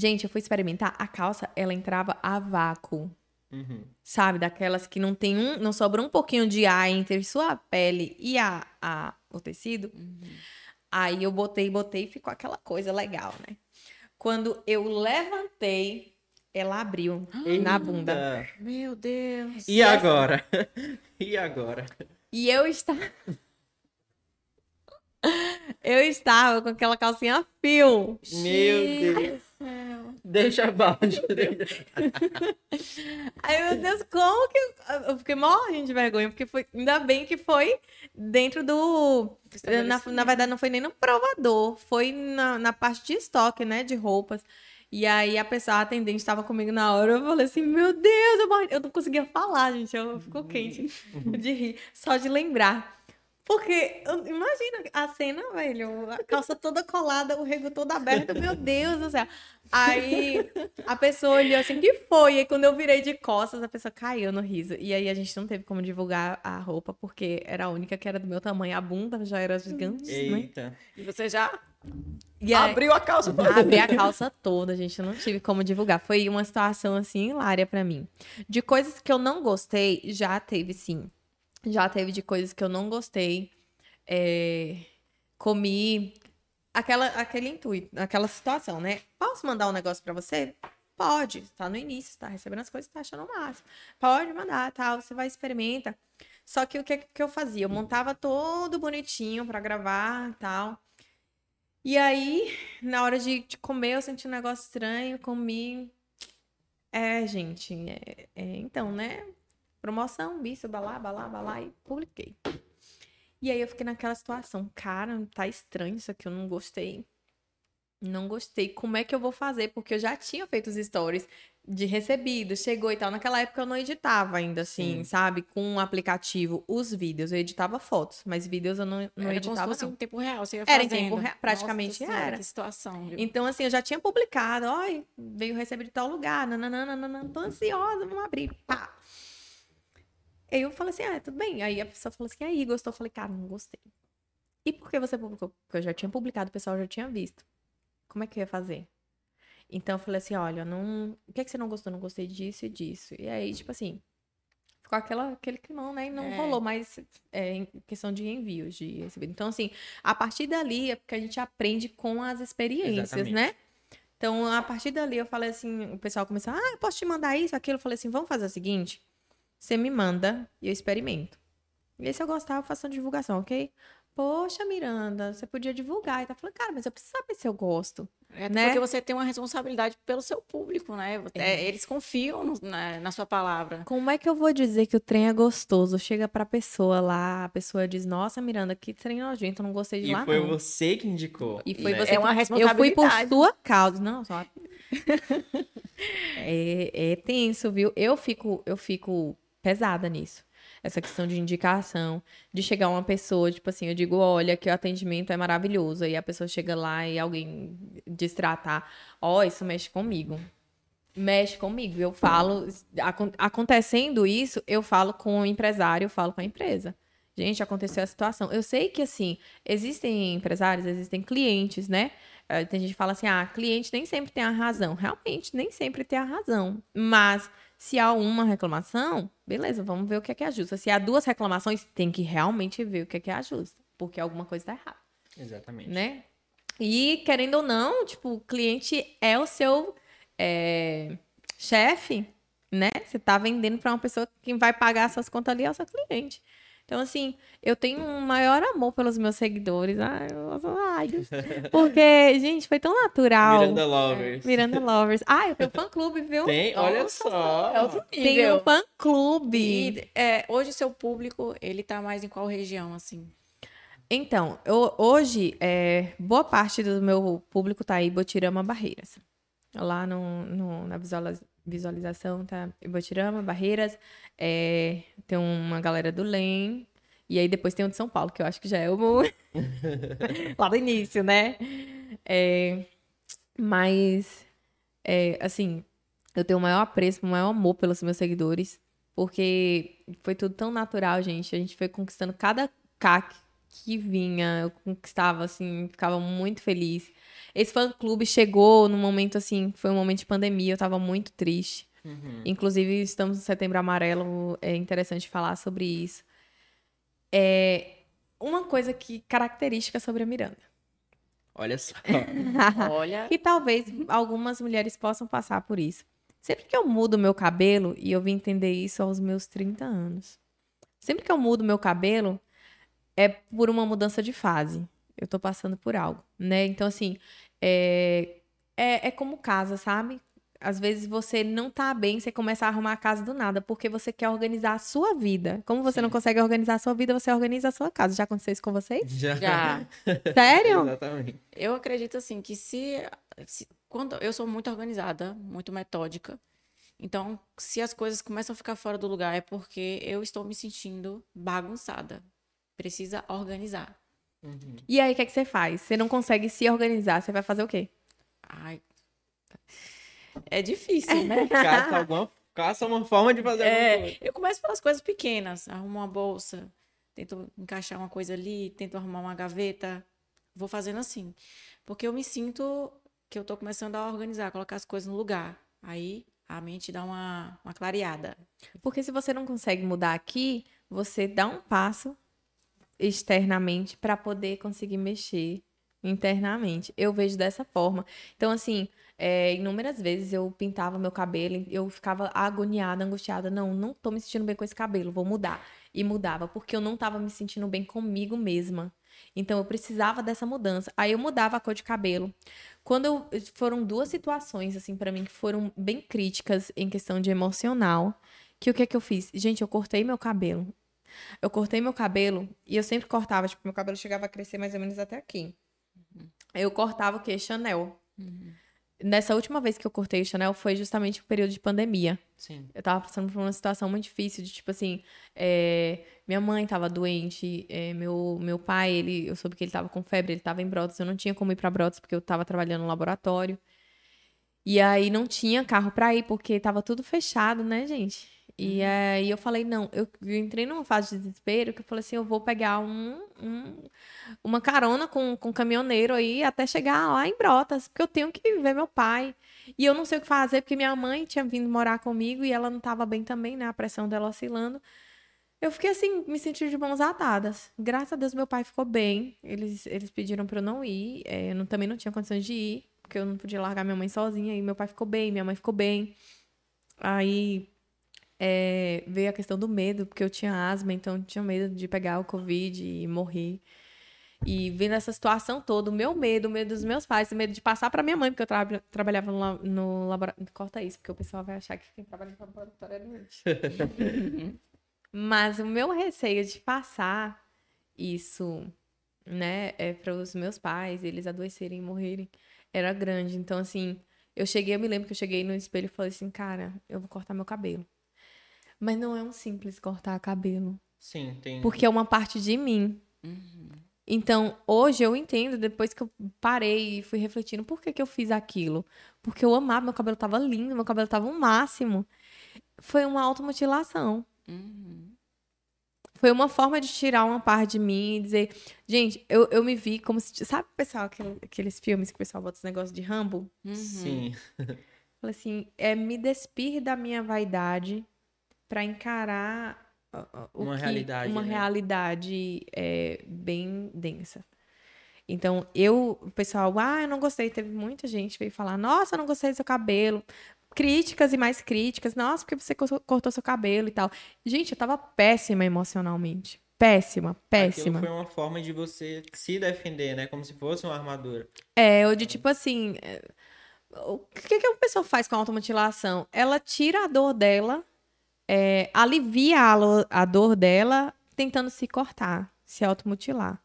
Gente, eu fui experimentar, a calça, ela entrava a vácuo. Uhum. Sabe? Daquelas que não tem um. Não sobra um pouquinho de ar entre sua pele e a, a, o tecido. Uhum. Aí eu botei, botei e ficou aquela coisa legal, né? Quando eu levantei, ela abriu na bunda. Meu Deus. E, e agora? [LAUGHS] e agora? E eu estava. [LAUGHS] eu estava com aquela calcinha fio. Meu Deus. Deixa abaixo. [LAUGHS] Ai, meu Deus, como que. Eu fiquei morrendo de vergonha, porque foi. Ainda bem que foi dentro do. Na, na verdade, não foi nem no provador, foi na, na parte de estoque, né? De roupas. E aí a pessoa, a atendente, estava comigo na hora, eu falei assim, meu Deus, eu, morri- eu não conseguia falar, gente, eu ficou quente de rir, só de lembrar. Porque, imagina a cena, velho, a calça toda colada, o rego todo aberto, meu Deus do céu. Aí a pessoa olhou assim, que foi? E aí, quando eu virei de costas, a pessoa caiu no riso. E aí a gente não teve como divulgar a roupa, porque era a única que era do meu tamanho. A bunda já era gigante, né? Eita. E você já E abriu a calça. abri a calça toda, gente. Eu não tive como divulgar. Foi uma situação, assim, hilária pra mim. De coisas que eu não gostei, já teve, sim. Já teve de coisas que eu não gostei. É, Comi aquela, aquele intuito, aquela situação, né? Posso mandar um negócio pra você? Pode. Tá no início, tá recebendo as coisas, tá achando o máximo. Pode mandar, tal. Você vai experimenta. Só que o que, que eu fazia? Eu montava todo bonitinho pra gravar tal. E aí, na hora de, de comer, eu senti um negócio estranho, comi. É, gente, é- é, então, né? Promoção, bicho, balá, balá, balá, e publiquei. E aí eu fiquei naquela situação, cara, tá estranho isso aqui, eu não gostei. Não gostei. Como é que eu vou fazer? Porque eu já tinha feito os stories de recebido, chegou e tal. Naquela época eu não editava ainda, assim, Sim. sabe? Com o aplicativo, os vídeos. Eu editava fotos, mas vídeos eu não, não Era como se editava, fosse em tempo real. Você ia Era em fazendo. tempo real, praticamente Nossa era. Que situação, viu? Então, assim, eu já tinha publicado, ó, veio receber de tal lugar, nananana, tô ansiosa, vamos abrir, pá. Aí eu falei assim, ah, tudo bem. Aí a pessoa falou assim, aí, gostou? Eu falei, cara, não gostei. E por que você publicou? Porque eu já tinha publicado, o pessoal já tinha visto. Como é que eu ia fazer? Então eu falei assim, olha, não... o que, é que você não gostou? Não gostei disso e disso. E aí, tipo assim, ficou aquela, aquele climão, né? E não É. rolou mais é, em questão de envios, de recebido. Então, assim, a partir dali é porque a gente aprende com as experiências, Exatamente. né? Então, a partir dali, eu falei assim, o pessoal começou, ah, eu posso te mandar isso, aquilo. Eu falei assim, vamos fazer o seguinte, você me manda e eu experimento. E aí, se eu gostar, eu faço uma divulgação, ok? Poxa, Miranda, você podia divulgar. E tá falando, cara, mas eu preciso saber se eu gosto. É né? porque você tem uma responsabilidade pelo seu público, né? É, É. eles confiam no- na, na sua palavra. Como é que eu vou dizer que o trem é gostoso? Chega pra pessoa lá, a pessoa diz, nossa, Miranda, que trem nojento, eu não gostei de E lá, foi não. você que indicou. E foi né? você É uma Eu fui por responsabilidade. sua causa. Não, só. [LAUGHS] é, é tenso, viu? Eu fico, eu fico pesada nisso. Essa questão de indicação, de chegar uma pessoa, tipo assim, eu digo, olha, que o atendimento é maravilhoso. Aí a pessoa chega lá e alguém destratar, ó, isso mexe comigo. Mexe comigo. Eu falo, acon- acontecendo isso, eu falo com o empresário, eu falo com a empresa. Gente, aconteceu a situação. Eu sei que, assim, existem empresários, existem clientes, né? Eh, Tem gente que fala assim, ah, cliente nem sempre tem a razão. Realmente, nem sempre tem a razão. Mas, se há uma reclamação, beleza, vamos ver o que é que ajusta. Se há duas reclamações, tem que realmente ver o que é que ajusta. Porque alguma coisa tá errada Exatamente. né? E querendo ou não, tipo, o cliente é o seu é, chefe, né? Você tá vendendo para uma pessoa que vai pagar suas contas ali é o seu cliente. Então, assim, eu tenho um maior amor pelos meus seguidores. Ai, porque, gente, foi tão natural. Miranda Lovers. Miranda Lovers. Ah, eu tenho fã-clube, viu? Tem, olha Nossa, só. É outro Tem nível. um fã-clube. E, é, hoje o seu público, ele tá mais em qual região, assim? Então, eu- hoje, é, boa parte do meu público tá aí Botirama Barreiras. Lá no, no- na visualização tá Botirama, Barreiras. é, tem uma galera do LEM. E aí depois tem o de São Paulo, que eu acho que já é o [LAUGHS] lá do início, né? É, mas, é, assim, eu tenho o maior apreço, o maior amor pelos meus seguidores. Porque foi tudo tão natural, gente. A gente foi conquistando cada CAC que vinha, eu conquistava, assim, ficava muito feliz. Esse fã-clube chegou num momento, assim, foi um momento de pandemia, eu tava muito triste. Uhum. Inclusive, estamos no Setembro Amarelo, é interessante falar sobre isso. É uma coisa que característica sobre a Miranda. Olha só. [LAUGHS] Olha, E talvez algumas mulheres possam passar por isso. Sempre que eu mudo meu cabelo, e eu vim entender isso aos meus 30 anos. Sempre que eu mudo meu cabelo, é por uma mudança de fase. Eu tô passando por algo, né? Então, assim, é, é, é como casa, sabe? Às vezes você não tá bem, você começa a arrumar a casa do nada, porque você quer organizar a sua vida. Como você não consegue organizar a sua vida, você organiza a sua casa. Já aconteceu isso com vocês? Já. já. [LAUGHS] Sério? Exatamente. Eu acredito, assim, que se, se quando eu sou muito organizada, muito metódica. Então, se as coisas começam a ficar fora do lugar, é porque eu estou me sentindo bagunçada. Precisa organizar. Uhum. E aí, o que, é que você faz? Você não consegue se organizar, você vai fazer o quê? Ai. É difícil, né? [LAUGHS] Caça, alguma, caça uma forma de fazer alguma É, coisa. eu começo pelas coisas pequenas. Arrumo uma bolsa, tento encaixar uma coisa ali, tento arrumar uma gaveta. Vou fazendo assim. Porque eu me sinto que eu tô começando a organizar, colocar as coisas no lugar. Aí a mente dá uma, uma clareada. Porque se você não consegue mudar aqui, você dá um passo externamente para poder conseguir mexer internamente. Eu vejo dessa forma. Então, assim, é, inúmeras vezes eu pintava meu cabelo, eu ficava agoniada, angustiada. Não, não tô me sentindo bem com esse cabelo, vou mudar. E mudava, porque eu não tava me sentindo bem comigo mesma. Então, eu precisava dessa mudança. Aí eu mudava a cor de cabelo. Quando eu, foram duas situações, assim, para mim, que foram bem críticas em questão de emocional. Que o que é que eu fiz? Gente, eu cortei meu cabelo. Eu cortei meu cabelo e eu sempre cortava, tipo, meu cabelo chegava a crescer mais ou menos até aqui. Eu cortava o quê? Chanel. Nessa última vez que eu cortei o Chanel foi justamente o período de pandemia. Sim. Eu tava passando por uma situação muito difícil de, tipo assim, é, minha mãe tava doente, é, meu, meu pai, ele, eu soube que ele tava com febre, ele tava em Brotas, eu não tinha como ir pra Brotas porque eu tava trabalhando no laboratório. E aí não tinha carro pra ir porque tava tudo fechado, né, gente? E aí eu falei, não, eu, eu entrei numa fase de desespero que eu falei assim, eu vou pegar um, um- uma carona com, com um caminhoneiro aí até chegar lá em Brotas, porque eu tenho que ver meu pai. E eu não sei o que fazer, porque minha mãe tinha vindo morar comigo e ela não tava bem também, né? A pressão dela oscilando. Eu fiquei assim, me sentindo de mãos atadas. Graças a Deus, meu pai ficou bem. Eles, eles pediram pra eu não ir. é, eu não- também não tinha condições de ir, porque eu não podia largar minha mãe sozinha. E meu pai ficou bem, minha mãe ficou bem. Aí é, veio a questão do medo, porque eu tinha asma, então eu tinha medo de pegar o Covid e morrer. E vendo essa situação toda, o meu medo, o medo dos meus pais, o medo de passar pra minha mãe, porque eu tra- trabalhava no, no laboratório. Corta isso, porque o pessoal vai achar que quem trabalha no laboratório é doente. [LAUGHS] Mas o meu receio de passar isso, né, é para os meus pais, eles adoecerem e morrerem, era grande. Então, assim, eu cheguei, eu me lembro que eu cheguei no espelho e falei assim, cara, eu vou cortar meu cabelo. Mas não é um simples cortar cabelo, Sim, tem. porque é uma parte de mim. Então, hoje eu entendo, depois que eu parei e fui refletindo, por que, que eu fiz aquilo? Porque eu amava, meu cabelo tava lindo, meu cabelo tava o máximo. Foi uma automutilação. Foi uma forma de tirar uma parte de mim e dizer, gente, eu, eu me vi como se. Sabe, pessoal, aquele- aqueles filmes que o pessoal bota esse negócio de Rambo? Sim. Falei assim, é me despir da minha vaidade pra encarar Uma que- realidade, uma né? realidade é, bem densa. Então, eu, o pessoal, ah, eu não gostei. Teve muita gente que veio falar, nossa, eu não gostei do seu cabelo. Críticas e mais críticas. Nossa, porque você co- cortou seu cabelo e tal. Gente, eu tava péssima emocionalmente. Péssima, péssima. Aquilo foi uma forma de você se defender, né? Como se fosse uma armadura. É, ou de tipo assim. é, O que, que a pessoa faz com a automutilação? Ela tira a dor dela, é, alivia a, a dor dela, tentando se cortar, se automutilar.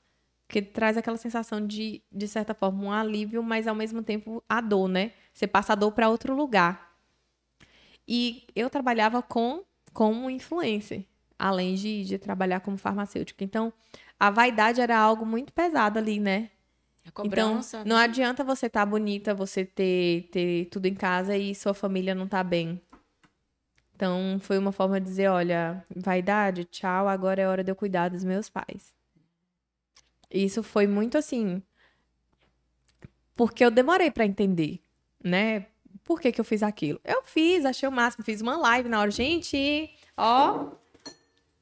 Porque traz aquela sensação de, de certa forma, um alívio, mas ao mesmo tempo a dor, né? Você passa a dor para outro lugar. E eu trabalhava com como influencer, além de, de trabalhar como farmacêutica. Então, a vaidade era algo muito pesado ali, né? A cobrança. Então, não adianta você estar bonita, você ter, ter tudo em casa e sua família não tá bem. Então, foi uma forma de dizer, olha, vaidade, tchau, agora é hora de eu cuidar dos meus pais. Isso foi muito assim, porque eu demorei pra entender, né? Por que que eu fiz aquilo? Eu fiz, achei o máximo, fiz uma live na hora, gente, ó,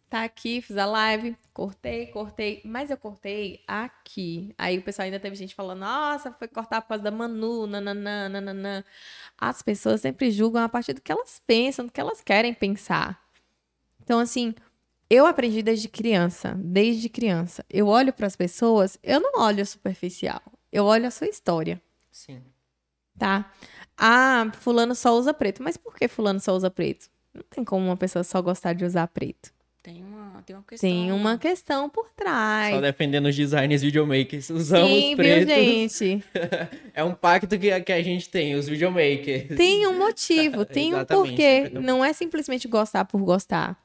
tá aqui, fiz a live, cortei, cortei, mas eu cortei aqui. Aí o pessoal ainda teve gente falando, nossa, foi cortar por causa da Manu, nananã, nananã. As pessoas sempre julgam a partir do que elas pensam, do que elas querem pensar. Então, assim, eu aprendi desde criança, desde criança. Eu olho para as pessoas, eu não olho superficial, eu olho a sua história Sim. tá? Ah, fulano só usa preto. Mas por que fulano só usa preto? Não tem como uma pessoa só gostar de usar preto. Tem uma, tem uma questão. Tem uma questão por trás. Só defendendo os designers videomakers. Usamos Sim, viu, pretos. gente? [LAUGHS] é um pacto que, que a gente tem, os videomakers. Tem um motivo, [LAUGHS] tem um porquê. Não é simplesmente gostar por gostar.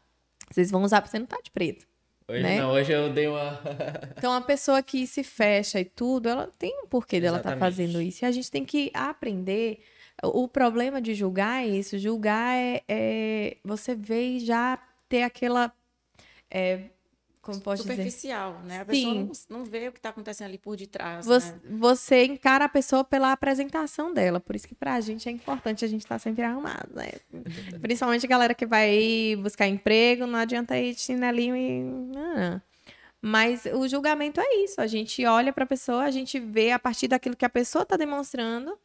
Vocês vão usar porque você não tá de preto. Hoje né? não, hoje eu dei uma. [LAUGHS] Então, a pessoa que se fecha e tudo, ela tem um porquê dela estar Exatamente. fazendo isso. E a gente tem que aprender. O o problema de julgar é isso. Julgar é, é você ver e já ter aquela. É, como posso dizer? superficial, né? A pessoa Sim. não, não vê o que tá acontecendo ali por detrás, Você, né? você encara a pessoa pela apresentação dela. Por isso que pra gente é importante a gente estar sempre arrumado, né? [LAUGHS] Principalmente a galera que vai buscar emprego, não adianta ir de chinelinho e. Não. Mas o julgamento é isso. A gente olha pra pessoa, a gente vê a partir daquilo que a pessoa tá demonstrando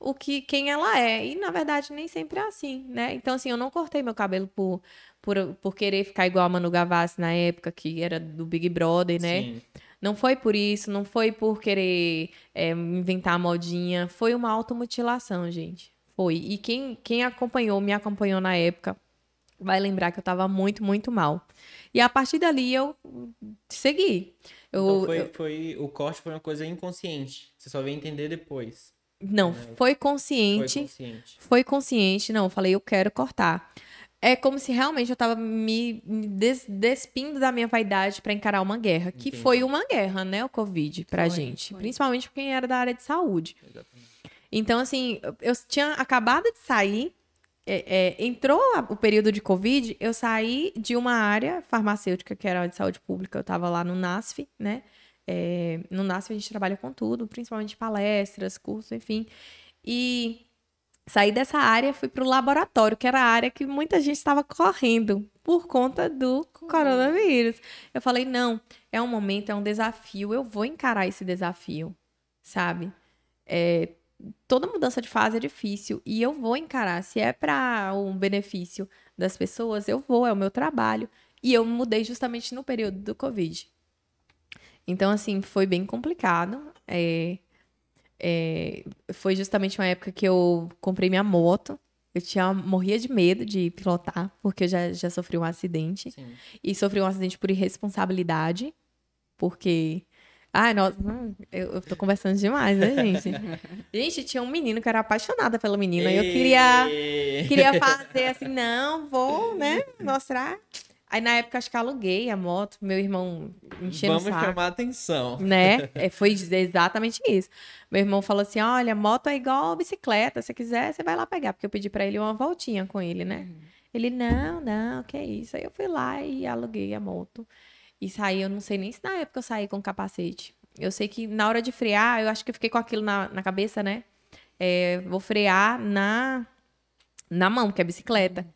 o que quem ela é. E na verdade nem sempre é assim, né? Então assim, eu não cortei meu cabelo por por, por querer ficar igual a Manu Gavassi na época que era do Big Brother, né? Sim. Não foi por isso, não foi por querer é, inventar modinha, foi uma automutilação, gente. Foi. E quem, quem acompanhou, me acompanhou na época, vai lembrar que eu tava muito, muito mal. E a partir dali eu segui. Eu, Então foi, eu- foi, o corte foi uma coisa inconsciente. Você só veio entender depois. Não, foi Foi consciente. consciente. Foi consciente, não, eu falei, eu quero cortar. É como se realmente eu tava me des- despindo da minha vaidade pra encarar uma guerra, que Entendi. foi uma guerra, né, o Covid pra Foi, gente, foi. principalmente pra quem era da área de saúde. Exatamente. Então, assim, eu- tinha acabado de sair, é, é, entrou o período de Covid, eu saí de uma área farmacêutica, que era a de saúde pública, eu estava lá no NASF, né? É, no NASF a gente trabalha com tudo, principalmente palestras, cursos, enfim. E saí dessa área, fui para o laboratório, que era a área que muita gente estava correndo por conta do coronavírus. Eu falei, não, é um momento, é um desafio, eu vou encarar esse desafio, sabe? É, toda mudança de fase é difícil e eu vou encarar. Se é para um benefício das pessoas, eu vou, é o meu trabalho. E eu mudei justamente no período do Covid. Então, assim, foi bem complicado. É, é, foi justamente uma época que eu comprei minha moto. Eu tinha, morria de medo de pilotar, porque eu já, já sofri um acidente. Sim. E sofri um acidente por irresponsabilidade, porque. Ai, nossa, hum, eu, eu tô conversando demais, né, gente? [LAUGHS] gente, tinha um menino que era apaixonada pela menina. E eu queria, queria fazer assim, não, vou, né, mostrar. Aí na época acho que aluguei a moto, meu irmão enchendo o Vamos saco chamar atenção. né? [LAUGHS] É, foi exatamente isso. Meu irmão falou assim: olha, moto é igual bicicleta. Se quiser, você vai lá pegar. Porque eu pedi pra ele uma voltinha com ele, né? Ele, não, não, que isso. Aí eu fui lá e aluguei a moto. E saí, eu não sei nem se na época eu saí com capacete. Eu sei que na hora de frear, eu acho que eu fiquei com aquilo na, na cabeça, né? É, vou frear na, na mão, que é bicicleta.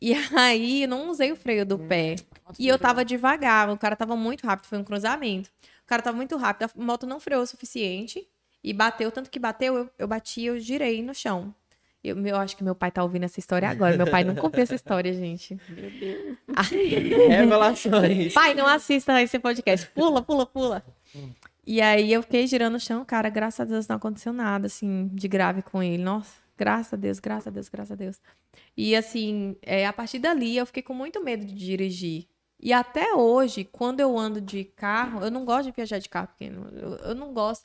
E [LAUGHS] aí eu não usei o freio do pé. E eu tava devagar, o cara tava muito rápido, foi um cruzamento. O cara tava muito rápido, a moto não freou o suficiente e bateu, tanto que bateu, eu, eu bati, eu girei no chão. Eu, eu acho que meu pai tá ouvindo essa história agora. Meu pai nunca ouviu essa história, gente. Meu Deus. [LAUGHS] Revelações. Pai, não assista esse podcast. Pula, pula, pula. E aí eu fiquei girando no chão, cara, graças a Deus não aconteceu nada, assim, de grave com ele. Nossa, graças a Deus, graças a Deus, graças a Deus. E assim, é, a partir dali eu fiquei com muito medo de dirigir. E até hoje, quando eu ando de carro, eu não gosto de viajar de carro pequeno. Eu, eu não gosto.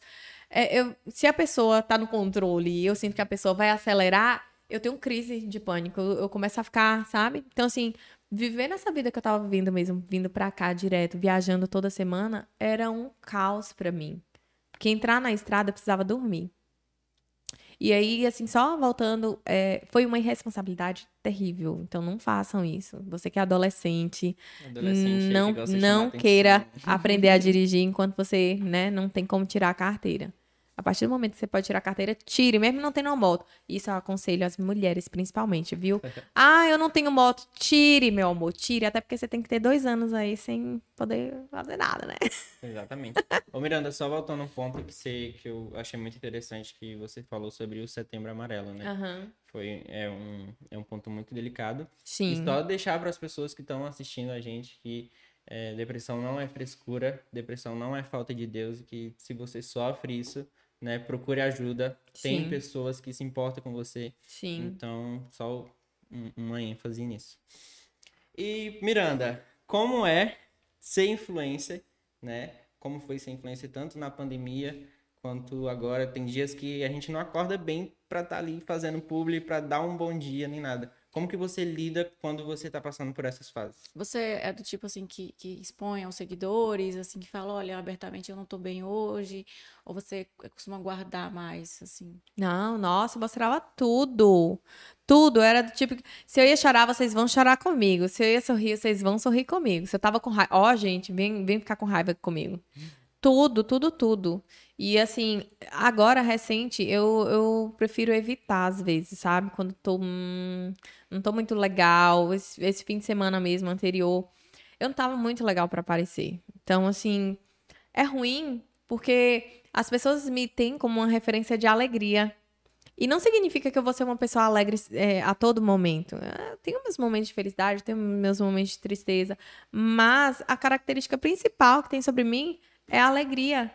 É, eu- se a pessoa tá no controle e eu sinto que a pessoa vai acelerar, eu tenho crise de pânico. Eu, eu começo a ficar, sabe? Então, assim, viver nessa vida que eu tava vivendo mesmo, vindo pra cá direto, viajando toda semana, era um caos pra mim. Porque entrar na estrada eu precisava dormir. E aí, assim, só voltando, é, foi uma irresponsabilidade terrível. Então, não façam isso. Você que é adolescente, Adolescente não, não queira [LAUGHS] aprender a dirigir enquanto você, né, não tem como tirar a carteira. A partir do momento que você pode tirar a carteira, tire, mesmo não tendo uma moto. Isso eu aconselho às mulheres, principalmente, viu? [LAUGHS] ah, eu não tenho moto. Tire, meu amor, tire. Até porque você tem que ter dois anos aí sem poder fazer nada, né? [LAUGHS] Exatamente. Ô Miranda, só voltando um ponto que, você, que eu achei muito interessante que você falou sobre o setembro amarelo, né? Aham. Foi, é, um, é um ponto muito delicado. Sim. E só deixar para as pessoas que estão assistindo a gente que é, depressão não é frescura, depressão não é falta de Deus, e que se você sofre isso, né, procure ajuda. Tem Sim. pessoas que se importam com você. Sim. Então, só um- uma ênfase nisso. E, Miranda, como é ser influencer, né? Como foi ser influencer tanto na pandemia quanto agora. Tem dias que a gente não acorda bem para estar tá ali fazendo publi, para dar um bom dia nem nada. Como que você lida quando você tá passando por essas fases? Você é do tipo assim que, que expõe aos seguidores, assim, que fala, olha, abertamente eu não tô bem hoje, ou você costuma guardar mais, assim? Não, nossa, eu mostrava tudo. Tudo. Era do tipo, se eu ia chorar, vocês vão chorar comigo. Se eu ia sorrir, vocês vão sorrir comigo. Se eu tava com raiva, ó, oh, gente, vem, vem ficar com raiva comigo. Tudo, tudo, tudo. E assim, agora recente, eu, eu prefiro evitar às vezes, sabe? Quando tô. Hum, não tô muito legal. Esse, esse fim de semana mesmo, anterior, eu não tava muito legal para aparecer. Então, assim, é ruim porque as pessoas me têm como uma referência de alegria. E não significa que eu vou ser uma pessoa alegre é, a todo momento. Eu tenho meus momentos de felicidade, tenho meus momentos de tristeza. Mas a característica principal que tem sobre mim é a alegria.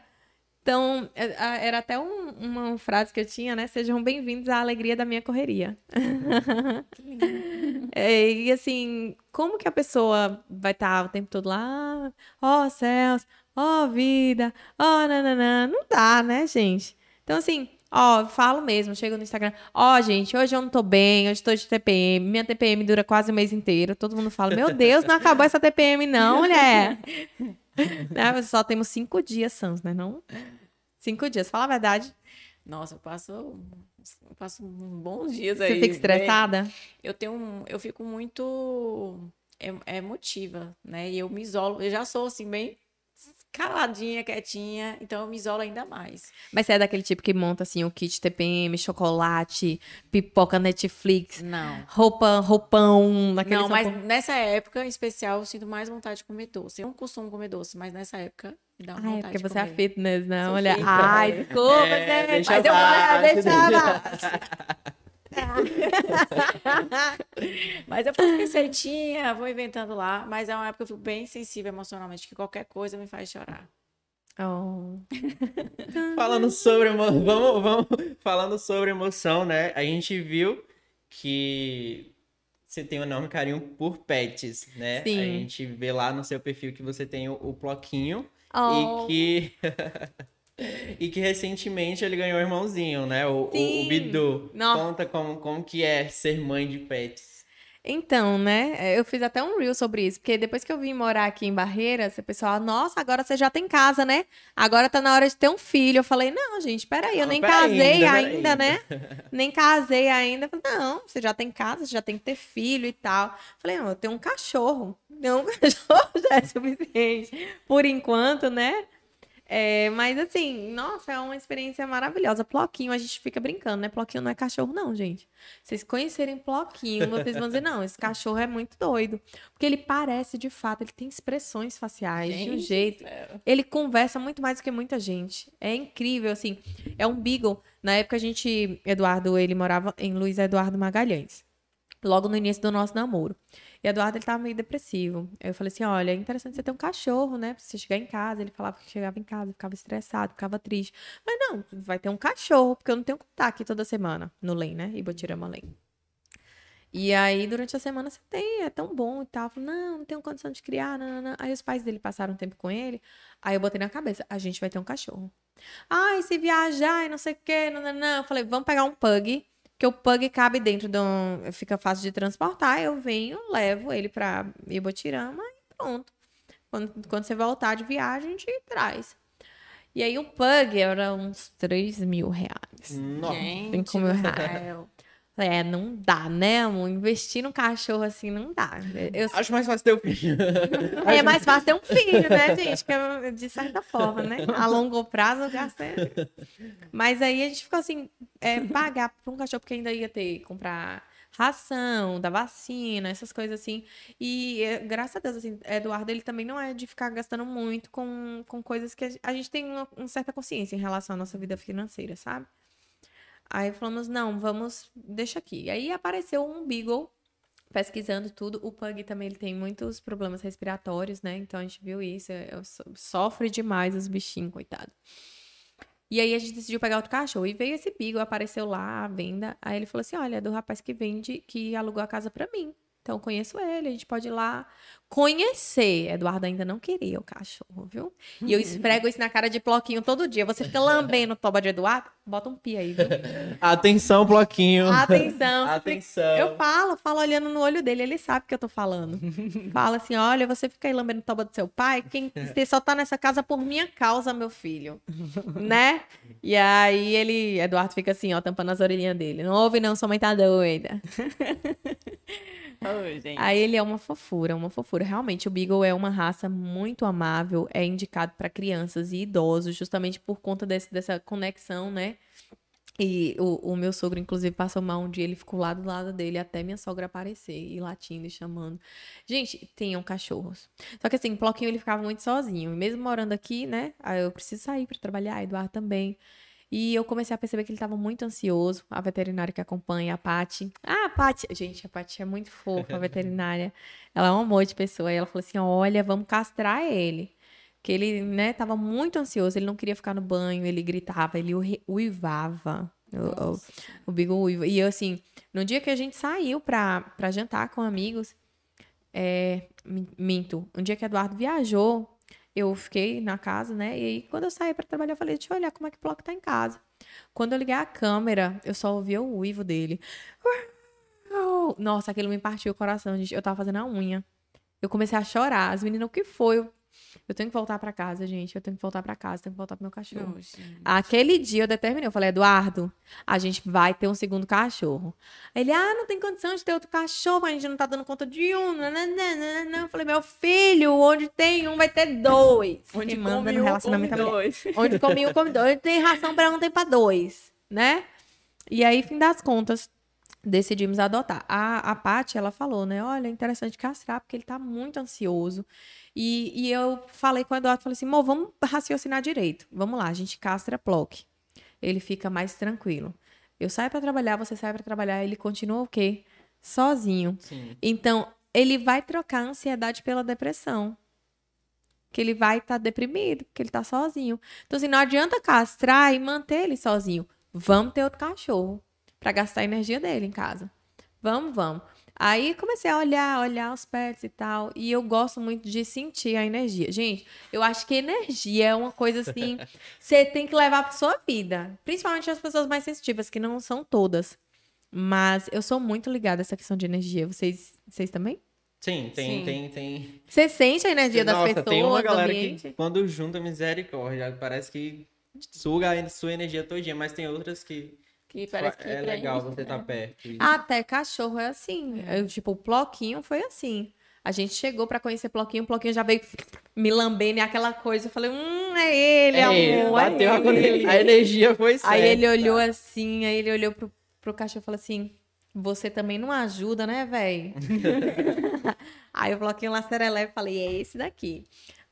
Então, é, era até um, uma frase que eu tinha, né? Sejam bem-vindos à alegria da minha correria. [LAUGHS] é, e assim, como que a pessoa vai estar tá o tempo todo lá? Ó oh, céus, ó oh, vida, ó oh, nananã. Não dá, né, gente? Então, assim, ó, falo mesmo, chego no Instagram, ó, gente, hoje eu não tô bem, hoje tô de TPM, minha TPM dura quase o mês inteiro. Todo mundo fala, meu Deus, não acabou essa TPM, não, mulher. [LAUGHS] [LAUGHS] né? Só temos cinco dias sans, né? Não? Cinco dias, fala a verdade. Nossa, eu passo, eu passo bons dias aí. Você fica estressada? Eu tenho eu fico muito emotiva, né? E eu me isolo, eu já sou assim bem caladinha, quietinha, então eu me isolo ainda mais. Mas você é daquele tipo que monta assim o kit TPM, chocolate, pipoca Netflix, não. roupa, roupão, naquele Não, mas nessa época em especial eu sinto mais vontade de comer doce. Eu não costumo comer doce, mas nessa época me dá uma Ai, vontade porque você é fitness, né? Sou Olha, fitness. ai, desculpa, é, mas eu vou deixar [LAUGHS] [LAUGHS] mas eu faço receitinha, vou inventando lá. Mas é uma época que eu fico bem sensível emocionalmente, que qualquer coisa me faz chorar. Oh. falando sobre vamos, vamos falando sobre emoção, né? A gente viu que você tem um enorme carinho por pets, né? Sim. A gente vê lá no seu perfil que você tem o, o bloquinho oh. e que [LAUGHS] [LAUGHS] E que recentemente ele ganhou um irmãozinho, né? O, o, o Bidu. Nossa. Conta como, como que é ser mãe de pets. Então, né? Eu fiz até um reel sobre isso, porque depois que eu vim morar aqui em Barreiras, o pessoal, nossa, agora você já tem casa, né? Agora tá na hora de ter um filho. Eu falei, não, gente, peraí, eu [LAUGHS] nem casei ainda, ainda né? nem casei ainda. Falei, não, você já tem casa, você já tem que ter filho e tal. Eu falei, não, eu tenho um cachorro. Ter [LAUGHS] um cachorro já é suficiente. Por enquanto, né? É, mas assim, nossa, é uma experiência maravilhosa. Ploquinho, a gente fica brincando, né? Ploquinho não é cachorro, não, gente. Vocês conhecerem Ploquinho, vocês vão dizer, não, esse cachorro é muito doido. Porque ele parece, de fato, ele tem expressões faciais gente, de um jeito. Ele conversa muito mais do que muita gente. É incrível, assim. É um beagle. Na época a gente, Eduardo, ele morava em Luiz Eduardo Magalhães. Logo no início do nosso namoro. E Eduardo, ele tava meio depressivo. Eu falei assim, olha, é interessante você ter um cachorro, né? Pra você chegar em casa. Ele falava que chegava em casa, ficava estressado, ficava triste. Mas não, vai ter um cachorro, porque eu não tenho que estar aqui toda semana no LEM, né? Ibotirama LEM. E aí, durante a semana, você tem, é tão bom e tal. Falei, não, não tenho condição de criar, não, não, não. Aí os pais dele passaram um tempo com ele. Aí eu botei na cabeça, a gente vai ter um cachorro. Ai, se viajar e não sei o quê, não, não, não. Eu falei, vamos pegar um pug que o pug cabe dentro de um. Fica fácil de transportar. Eu venho, levo ele para Ibotirama e pronto. Quando, quando você voltar de viagem, a gente traz. E aí o pug era uns 3 mil reais. Nossa, 5 mil reais. É, não dá, né, amor? Investir num cachorro assim não dá. Eu... Acho mais fácil ter um filho. [LAUGHS] É mais fácil ter um filho, né, gente? É, de certa forma, né? A longo prazo eu gastei. [LAUGHS] Mas aí a gente ficou assim, é, pagar pra um cachorro, porque ainda ia ter que comprar ração, da vacina, essas coisas assim. E é, graças a Deus, assim, Eduardo, ele também não é de ficar gastando muito com, com coisas que a gente tem uma, uma certa consciência em relação à nossa vida financeira, sabe? Aí falamos, não, vamos, deixa aqui. Aí apareceu um Beagle pesquisando tudo. O Pug também ele tem muitos problemas respiratórios, né? Então a gente viu isso. Sofre demais os bichinhos, coitado. E aí a gente decidiu pegar outro cachorro. E veio esse Beagle, apareceu lá à venda. Aí ele falou assim: olha, é do rapaz que vende, que alugou a casa pra mim. Então, eu conheço ele, a gente pode ir lá conhecer. Eduardo ainda não queria o cachorro, viu? E eu esfrego isso na cara de bloquinho todo dia. Você fica lambendo toba de Eduardo? Bota um pi aí, viu? [LAUGHS] Atenção, bloquinho. Atenção. Atenção. Eu falo, falo olhando no olho dele, ele sabe o que eu tô falando. Fala assim: olha, você fica aí lambendo toba do seu pai, quem você só tá nessa casa por minha causa, meu filho. [LAUGHS] né? E aí ele, Eduardo fica assim, ó, tampando as orelhinhas dele. Não ouve, não, sua mãe tá doida. [LAUGHS] Gente. Aí ele é uma fofura, uma fofura. Realmente, o Beagle é uma raça muito amável, é indicado para crianças e idosos, justamente por conta desse, dessa conexão, né? E o, o meu sogro, inclusive, passou mal um dia, ele ficou lá do lado dele até minha sogra aparecer, e latindo e chamando. Gente, tenham cachorros. Só que assim, o Ploquinho ele ficava muito sozinho. E mesmo morando aqui, né? Aí eu preciso sair para trabalhar, Eduardo também. E eu comecei a perceber que ele estava muito ansioso. A veterinária que acompanha, a Paty. Ah, a Paty. Gente, a Paty é muito fofa, a veterinária. [LAUGHS] Ela é um amor de pessoa. E ela falou assim: olha, vamos castrar ele. Que ele, né, tava muito ansioso. Ele não queria ficar no banho, ele gritava, ele ui- uivava. O, o, o Beagle uiva. E eu, assim, no dia que a gente saiu pra, pra jantar com amigos, é, min- minto, um dia que Eduardo viajou, eu fiquei na casa, né? E aí, quando eu saí pra trabalhar, eu falei, deixa eu olhar como é que o Bloco tá em casa. Quando eu liguei a câmera, eu só ouvi o uivo dele. Nossa, aquilo me partiu o coração, gente. Eu tava fazendo a unha. Eu comecei a chorar. As meninas, o que foi? Eu, eu tenho que voltar pra casa, gente. Eu tenho que voltar pra casa, tenho que voltar pro meu cachorro. Aquele dia eu determinei, eu falei, Eduardo, a gente vai ter um segundo cachorro. Ele, ah, não tem condição de ter outro cachorro, a gente não tá dando conta de um. Eu falei, meu filho, onde tem um vai ter dois. Onde Quem manda no relacionamento come dois. [LAUGHS] Onde come um, come dois. Onde tem ração pra um, tem pra dois, né? E aí, fim das contas, decidimos adotar. A, a Paty, ela falou, né? Olha, é interessante castrar, porque ele tá muito ansioso. E, e eu falei com o Eduardo, falei assim, Mô, vamos raciocinar direito. Vamos lá, a gente castra Plock. Ele fica mais tranquilo. Eu saio pra trabalhar, você sai pra trabalhar, ele continua o quê? Sozinho. Sim. Então, ele vai trocar a ansiedade pela depressão. Que ele vai estar deprimido, porque ele tá sozinho. Então, assim, não adianta castrar e manter ele sozinho. Vamos ter outro cachorro pra gastar a energia dele em casa. Vamos, vamos. Aí comecei a olhar, olhar os pets e tal. E eu gosto muito de sentir a energia. Gente, eu acho que energia é uma coisa assim. [LAUGHS] você tem que levar pra sua vida. Principalmente as pessoas mais sensitivas, que não são todas. Mas eu sou muito ligada a essa questão de energia. Vocês, vocês também? Sim, tem, Sim. tem, tem. Você sente a energia das Nossa, pessoas, tem uma galera que quando junta misericórdia, parece que suga a sua energia todinha, mas tem outras que Que parece que é legal você né? estar perto. Isso. Até cachorro é assim. Eu, tipo, o Ploquinho foi assim. A gente chegou pra conhecer Ploquinho, o Ploquinho já veio me lambendo e aquela coisa. Eu falei, hum, é ele, É ele, amor, é bateu a, ele. a energia foi certa. Aí ele olhou assim, aí ele olhou pro, pro cachorro e falou assim: Você também não ajuda, né, véi? [LAUGHS] [LAUGHS] aí o bloquinho lá e falei: É esse daqui.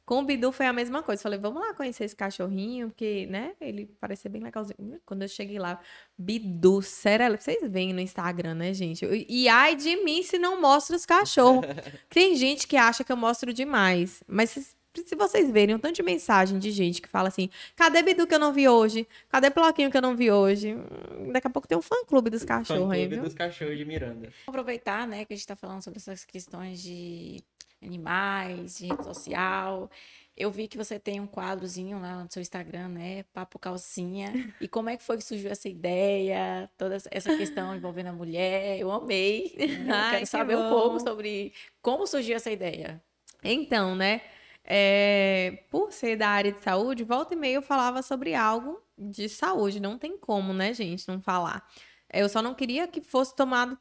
Com o Bidu foi a mesma coisa. Falei, vamos lá conhecer esse cachorrinho, porque, né, ele parecia bem legalzinho. Quando eu cheguei lá, Bidu, serelepe. Vocês veem no Instagram, né, gente? E ai de mim se não mostro os cachorros. [LAUGHS] Tem gente que acha que eu mostro demais. Mas se, se vocês verem um tanto de mensagem de gente que fala assim: cadê Bidu que eu não vi hoje? Cadê Bloquinho que eu não vi hoje? Hum, Daqui a pouco tem um fã-clube dos cachorros aí, Fã-clube viu? dos cachorros de Miranda. Vamos aproveitar, né, que a gente tá falando sobre essas questões de animais, de rede social. Eu vi que você tem um quadrozinho lá no seu Instagram, né? Papo Calcinha. E como é que foi que surgiu essa ideia? Toda essa questão envolvendo a mulher. Eu amei. [LAUGHS] Eu Ai, quero que saber um bom. pouco sobre como surgiu essa ideia. Então, né? é, por ser da área de saúde, volta e meia eu falava sobre algo de saúde. Não tem como, né, gente, não falar. Eu só não queria que fosse tomado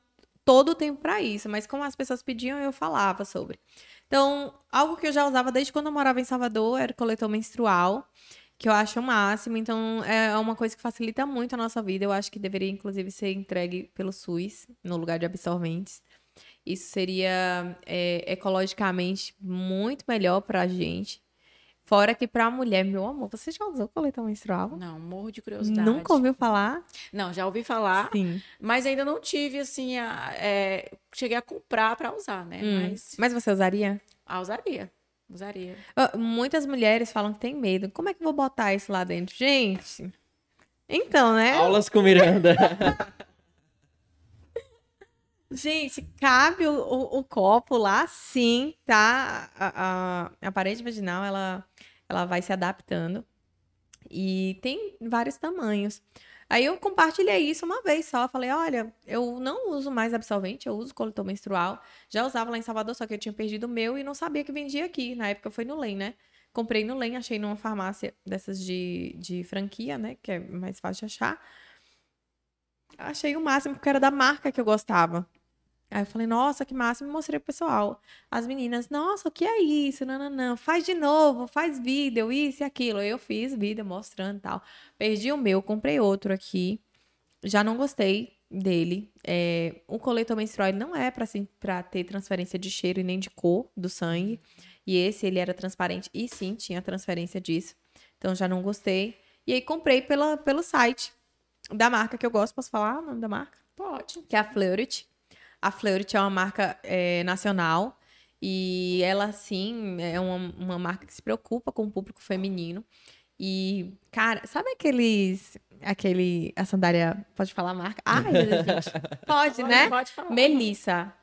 todo o tempo para isso, mas como as pessoas pediam, eu falava sobre. Então, algo que eu já usava desde quando eu morava em Salvador era o coletor menstrual, que eu acho o máximo. Então, é uma coisa que facilita muito a nossa vida. Eu acho que deveria, inclusive, ser entregue pelo SUS, no lugar de absorventes. Isso seria é, ecologicamente muito melhor pra gente. Fora que pra mulher, meu amor, você já usou coletor menstrual? Não, morro de curiosidade. Nunca ouviu falar? Não, já ouvi falar, Sim. mas ainda não tive, assim, a- é, cheguei a comprar para usar, né? Hum. Mas Mas você usaria? ah, usaria. Usaria. Ah, Muitas mulheres falam que tem medo. Como é que eu vou botar isso lá dentro? Gente. Então, né? Aulas com Miranda. [LAUGHS] Gente, cabe o, o, o copo lá, sim, tá? A, a, a parede vaginal, ela, ela vai se adaptando. E tem vários tamanhos. Aí eu compartilhei isso uma vez só. Falei, olha, eu não uso mais absorvente, eu uso coletor menstrual. Já usava lá em Salvador, só que eu tinha perdido o meu e não sabia que vendia aqui. Na época foi no LEM, né? Comprei no LEM, achei numa farmácia dessas de, de franquia, né? Que é mais fácil de achar. Achei o máximo porque era da marca que eu gostava. Aí eu falei, nossa, que massa, e mostrei pro pessoal. As meninas, nossa, o que é isso? Não, não, não, faz de novo, faz vídeo, isso e aquilo. Eu fiz vídeo mostrando e tal. Perdi o meu, comprei outro aqui. Já não gostei dele. É, o coletor menstrual não é para assim, pra ter transferência de cheiro e nem de cor do sangue. E esse, ele era transparente e sim, tinha transferência disso. Então já não gostei. E aí comprei pela, pelo site da marca que eu gosto. Posso falar o nome da marca? Pode. Que é a Fleurit. A Fleurit é uma marca é, nacional e ela, sim, é uma, uma marca que se preocupa com o público feminino. E, cara, sabe aqueles. Aquele. A sandália. Pode falar a marca? Ai, gente. [LAUGHS] Pode, né? Pode falar. Melissa.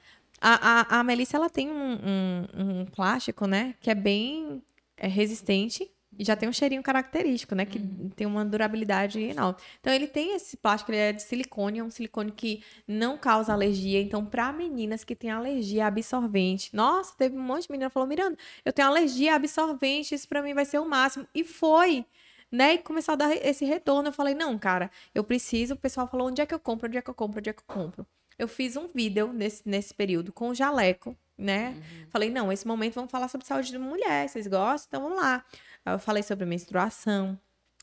A, a, a Melissa, ela tem um, um, um plástico, né? Que é bem é, resistente e já tem um cheirinho característico, né? Que Uhum. tem uma durabilidade enorme. Então, ele tem esse plástico, ele é de silicone, é um silicone que não causa alergia. Então, para meninas que têm alergia a absorvente. Nossa, teve um monte de menina que falou: Miranda, eu tenho alergia a absorvente, isso para mim vai ser o máximo. E foi. Né? E começou a dar esse retorno. Eu falei, não, cara, eu preciso. O pessoal falou, onde é que eu compro? Onde é que eu compro? Onde é que eu compro? Eu fiz um vídeo nesse, nesse período com o jaleco, né? Falei, não, esse momento vamos falar sobre saúde de mulher. Vocês gostam? Então vamos lá. Aí eu falei sobre menstruação.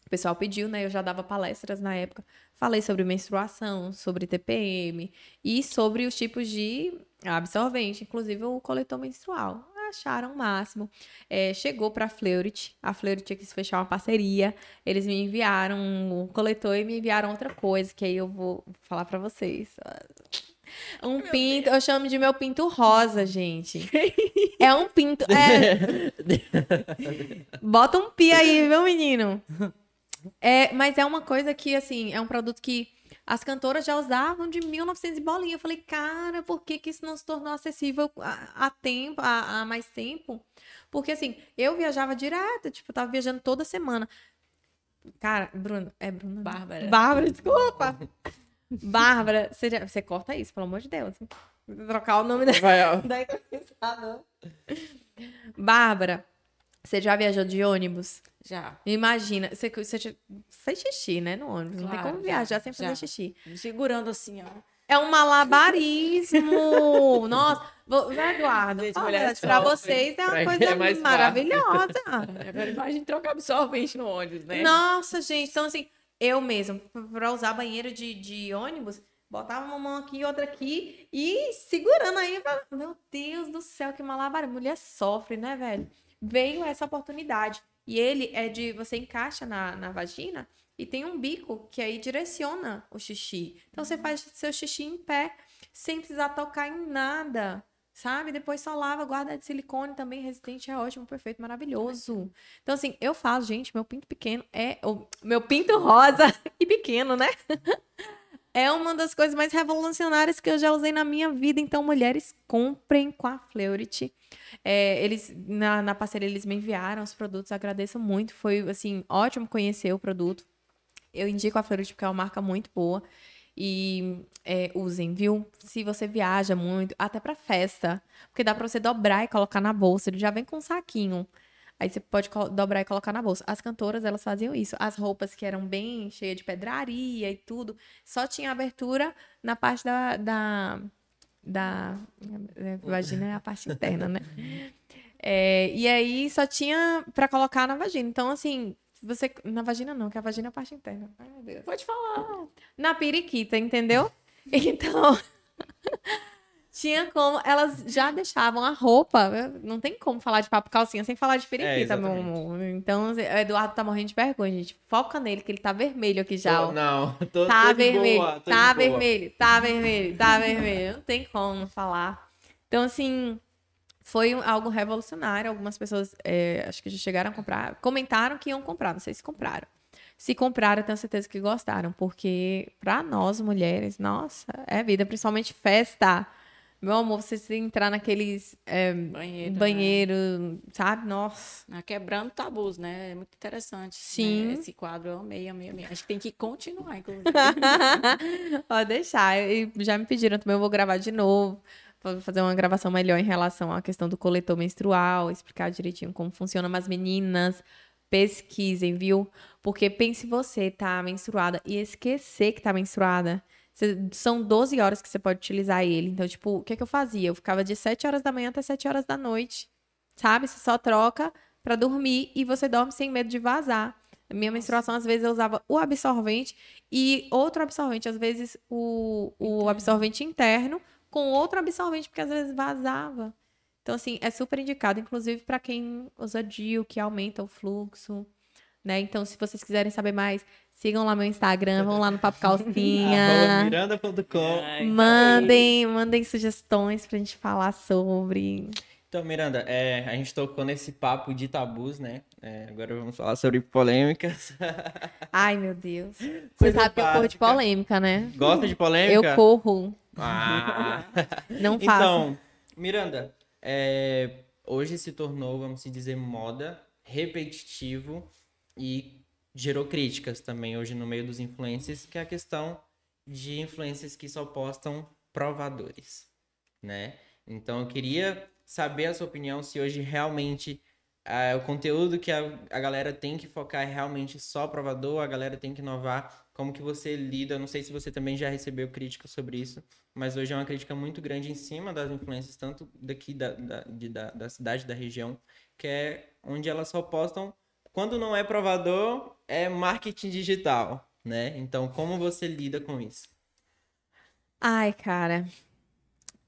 O pessoal pediu, né? Eu já dava palestras na época. Falei sobre menstruação, sobre TPM e sobre os tipos de absorvente, inclusive o coletor menstrual. Acharam o máximo. É, chegou para a Fleurit. A Fleurit quis fechar uma parceria. Eles me enviaram um coletor e me enviaram outra coisa, que aí eu vou falar para vocês. Um pinto, eu chamo de meu pinto rosa, gente. [LAUGHS] É um pinto. É, [LAUGHS] Bota um pi aí, viu, menino? É, mas é uma coisa que, assim, é um produto que as cantoras já usavam de 1900 e bolinha. Eu falei, cara, por que, que isso não se tornou acessível há, há tempo, há, há mais tempo? Porque, assim, eu viajava direto, tipo, eu tava viajando toda semana. Cara, Bruno, é Bruno? Bárbara. Bárbara, desculpa. [LAUGHS] Bárbara, você, já- você corta isso, pelo amor de Deus. Vou trocar o nome da, Vai, [LAUGHS] da entrevistada. Bárbara, você já viajou de ônibus? Já. Imagina, você, você já- fez xixi, né, no ônibus. não tem Claro, como já, viajar sem já. fazer xixi. Segurando assim, ó. É um malabarismo! [LAUGHS] Nossa, vou, Eduardo, Gente, pra sofre. vocês é uma coisa é maravilhosa. [LAUGHS] Agora imagina trocar absorvente no ônibus, né? Nossa, gente, então assim, eu mesmo, pra usar banheiro de, de ônibus, botava uma mão aqui, outra aqui e segurando aí. Meu Deus do céu, que malabar. Mulher sofre, né, velho? Veio essa oportunidade. E ele é de. Você encaixa na, na vagina e tem um bico que aí direciona o xixi. Então você faz seu xixi em pé, sem precisar tocar em nada. Sabe? Depois só lava, guarda de silicone também, resistente, é ótimo, perfeito, maravilhoso. Então, assim, eu falo, gente, meu pinto pequeno é. O meu pinto rosa [LAUGHS] e pequeno, né? [LAUGHS] É uma das coisas mais revolucionárias que eu já usei na minha vida. Então, mulheres, comprem com a Fleurit. É, eles, na, na parceria, eles me enviaram os produtos, agradeço muito. Foi, assim, ótimo conhecer o produto. Eu indico a Fleurit porque é uma marca muito boa. E é, usem, viu? Se você viaja muito, até pra festa. Porque dá pra você dobrar e colocar na bolsa. Ele já vem com um saquinho. Aí você pode dobrar e colocar na bolsa. As cantoras, elas faziam isso. As roupas que eram bem cheias de pedraria e tudo, só tinha abertura na parte da... da, da é, vagina é a parte interna, né? [LAUGHS] É, e aí só tinha pra colocar na vagina. Então, assim, você... Na vagina não, que a vagina é a parte interna. Ai, meu Deus Pode falar. na periquita, entendeu? [LAUGHS] Então, [LAUGHS] tinha como. Elas já deixavam a roupa. Não tem como falar de papo calcinha sem falar de periquita, meu exatamente. amor. Então, o Eduardo tá morrendo de vergonha, gente. Foca nele, que ele tá vermelho aqui já. Tô- não, [LAUGHS] tô, Tá tô vermelho, boa, tô tá de boa. vermelho, tá vermelho, tá vermelho. Não tem como falar. Então, assim, foi algo revolucionário. Algumas pessoas, é, acho que já chegaram a comprar, comentaram que iam comprar, não sei se compraram. Se compraram, eu tenho certeza que gostaram, porque para nós mulheres, nossa, é vida, principalmente festa. Meu amor, você entrar naqueles é, Banheiro. banheiro, sabe? Nossa. né? Quebrando tabus, né? É muito interessante. Sim. né? Esse quadro eu amei, amei, amei. Acho que tem que continuar, inclusive. [LAUGHS] Pode deixar. E já me pediram também, eu vou gravar de novo. Fazer uma gravação melhor em relação à questão do coletor menstrual, explicar direitinho como funciona. Mas, meninas, pesquisem, viu? Porque pense você tá menstruada e esquecer que tá menstruada. Cê- são 12 horas que você pode utilizar ele. Então, tipo, o que, que eu fazia? Eu ficava de 7 horas da manhã até 7 horas da noite. Sabe? Você só troca pra dormir e você dorme sem medo de vazar. Minha menstruação, às vezes, eu usava o absorvente e outro absorvente, às vezes o, o absorvente interno com outro absorvente, porque às vezes vazava. Então, assim, é super indicado, inclusive para quem usa DIU, que aumenta o fluxo, né? Então, se vocês quiserem saber mais, sigam lá meu Instagram, vão lá no Papo Calcinha. [LAUGHS] Miranda.com. Ai, mandem, mandem sugestões pra gente falar sobre. Então, Miranda, é, a gente tocou nesse papo de tabus, né? É, agora vamos falar sobre polêmicas. Ai, meu Deus. [LAUGHS] Você Coisa sabe que eu corro de polêmica, né? Gosta de polêmica? Eu corro, Ah. [LAUGHS] não faço. Então, Miranda, é, hoje se tornou, vamos se dizer, moda, repetitivo e gerou críticas também hoje no meio dos influencers, que é a questão de influencers que só postam provadores, né? Então eu queria saber a sua opinião se hoje realmente ah, o conteúdo que a, a galera tem que focar é realmente só provador, a galera tem que inovar. Como que você lida? Não sei se você também já recebeu crítica sobre isso, mas hoje é uma crítica muito grande em cima das influências, tanto daqui da, da, de- da, da cidade, da região, que é onde elas só postam. Quando não é provador, é marketing digital, né? Então, como você lida com isso? Ai, cara,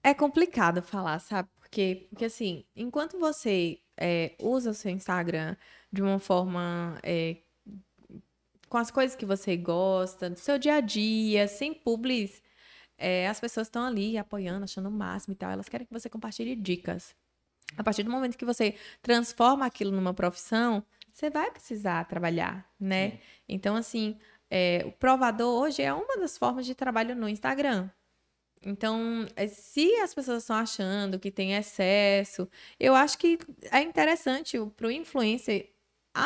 é complicado falar, sabe? Porque, porque assim, enquanto você é, usa o seu Instagram de uma forma é, com as coisas que você gosta, do seu dia a dia, sem publis, é, as pessoas estão ali apoiando, achando o máximo e tal. Elas querem que você compartilhe dicas. A partir do momento que você transforma aquilo numa profissão, você vai precisar trabalhar, né? Então, assim, é, o provador hoje é uma das formas de trabalho no Instagram. Então, é, se as pessoas estão achando que tem excesso, eu acho que é interessante para o influencer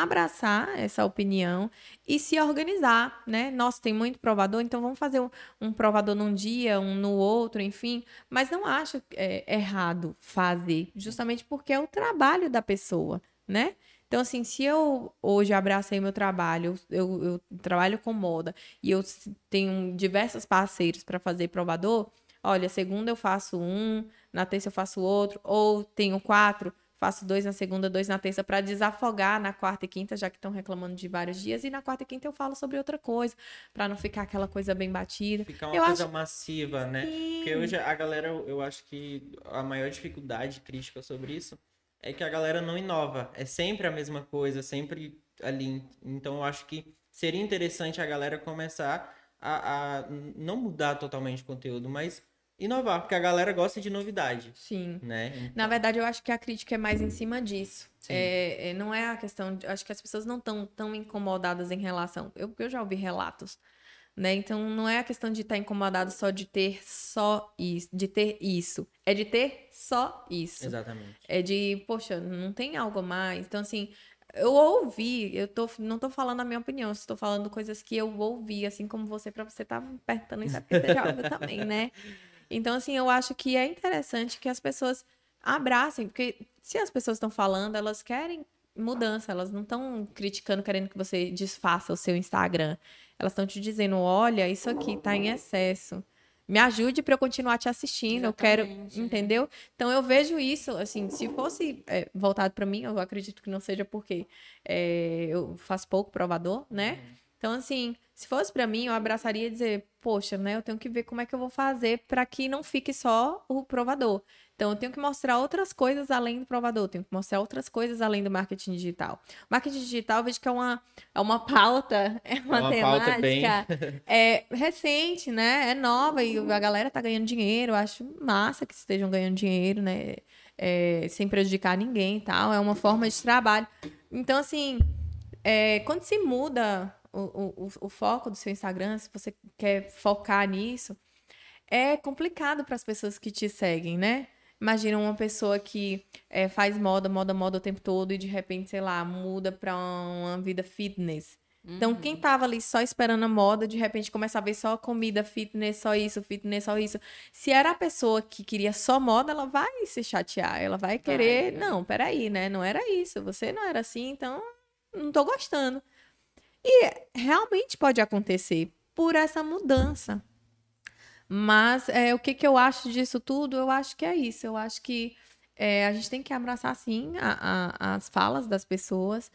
abraçar essa opinião e se organizar, né? Nossa, tem muito provador, então vamos fazer um, um provador num dia, um no outro, enfim. Mas não acho é, errado fazer, justamente porque é o trabalho da pessoa, né? Então, assim, se eu hoje abracei meu trabalho, eu, eu trabalho com moda e eu tenho diversos parceiros para fazer provador, olha, segunda eu faço um, na terça eu faço outro, ou tenho quatro, faço dois na segunda, dois na terça, para desafogar na quarta e quinta, já que estão reclamando de vários dias, e na quarta e quinta eu falo sobre outra coisa, para não ficar aquela coisa bem batida. Ficar uma Eu coisa acho- massiva, né? Porque hoje a galera, eu eu acho que a maior dificuldade crítica sobre isso é que a galera não inova. É sempre a mesma coisa, sempre ali. Então eu acho que seria interessante a galera começar a, a não mudar totalmente o conteúdo, mas inovar, porque a galera gosta de novidade, Sim. né? Na verdade, eu acho que a crítica é mais em cima disso. É, é, não é a questão. De, acho que as pessoas não estão tão incomodadas em relação. Eu, eu já ouvi relatos. Né? Então, não é a questão de estar incomodado só de ter só isso, de ter isso. É de ter só isso. Exatamente. É de, poxa, não tem algo mais. Então, assim, eu ouvi, eu tô, não tô falando a minha opinião, estou falando coisas que eu ouvi, assim como você, pra você estar me perguntando isso, é porque você já ouviu também, né? [LAUGHS] Então, assim, eu acho que é interessante que as pessoas abracem, porque se as pessoas estão falando, elas querem mudança, elas não estão criticando, querendo que você desfaça o seu Instagram. Elas estão te dizendo, olha, isso aqui tá em excesso. Me ajude para eu continuar te assistindo, eu quero, Exatamente. entendeu? Então eu vejo isso, assim, se fosse é, voltado para mim, eu acredito que não seja porque é, eu faço pouco provador, né? Então, assim, se fosse para mim, eu abraçaria e dizer, poxa, né, eu tenho que ver como é que eu vou fazer para que não fique só o provador. Então, eu tenho que mostrar outras coisas além do provador, tenho que mostrar outras coisas além do marketing digital. Marketing digital, eu vejo que é uma, é uma pauta, [LAUGHS] é uma, uma temática pauta bem- é recente, né? É nova e a galera tá ganhando dinheiro. Eu acho massa que estejam ganhando dinheiro, né? É, sem prejudicar ninguém e tal. É uma forma de trabalho. Então, assim, é, quando se muda o, o, o foco do seu Instagram, se você quer focar nisso, é complicado para as pessoas que te seguem, né? Imagina uma pessoa que é, faz moda, moda, moda o tempo todo e de repente, sei lá, muda para uma vida fitness. Então, quem tava ali só esperando a moda, de repente começa a ver só comida, fitness, só isso, fitness, só isso. Se era a pessoa que queria só moda, ela vai se chatear, ela vai querer. Vai, é. Não, peraí, né? Não era isso. Você não era assim, então não tô gostando. E realmente pode acontecer por essa mudança. Mas é, o que, que eu acho disso tudo? Eu acho que é isso. Eu acho que é, a gente tem que abraçar, sim, a- a- as falas das pessoas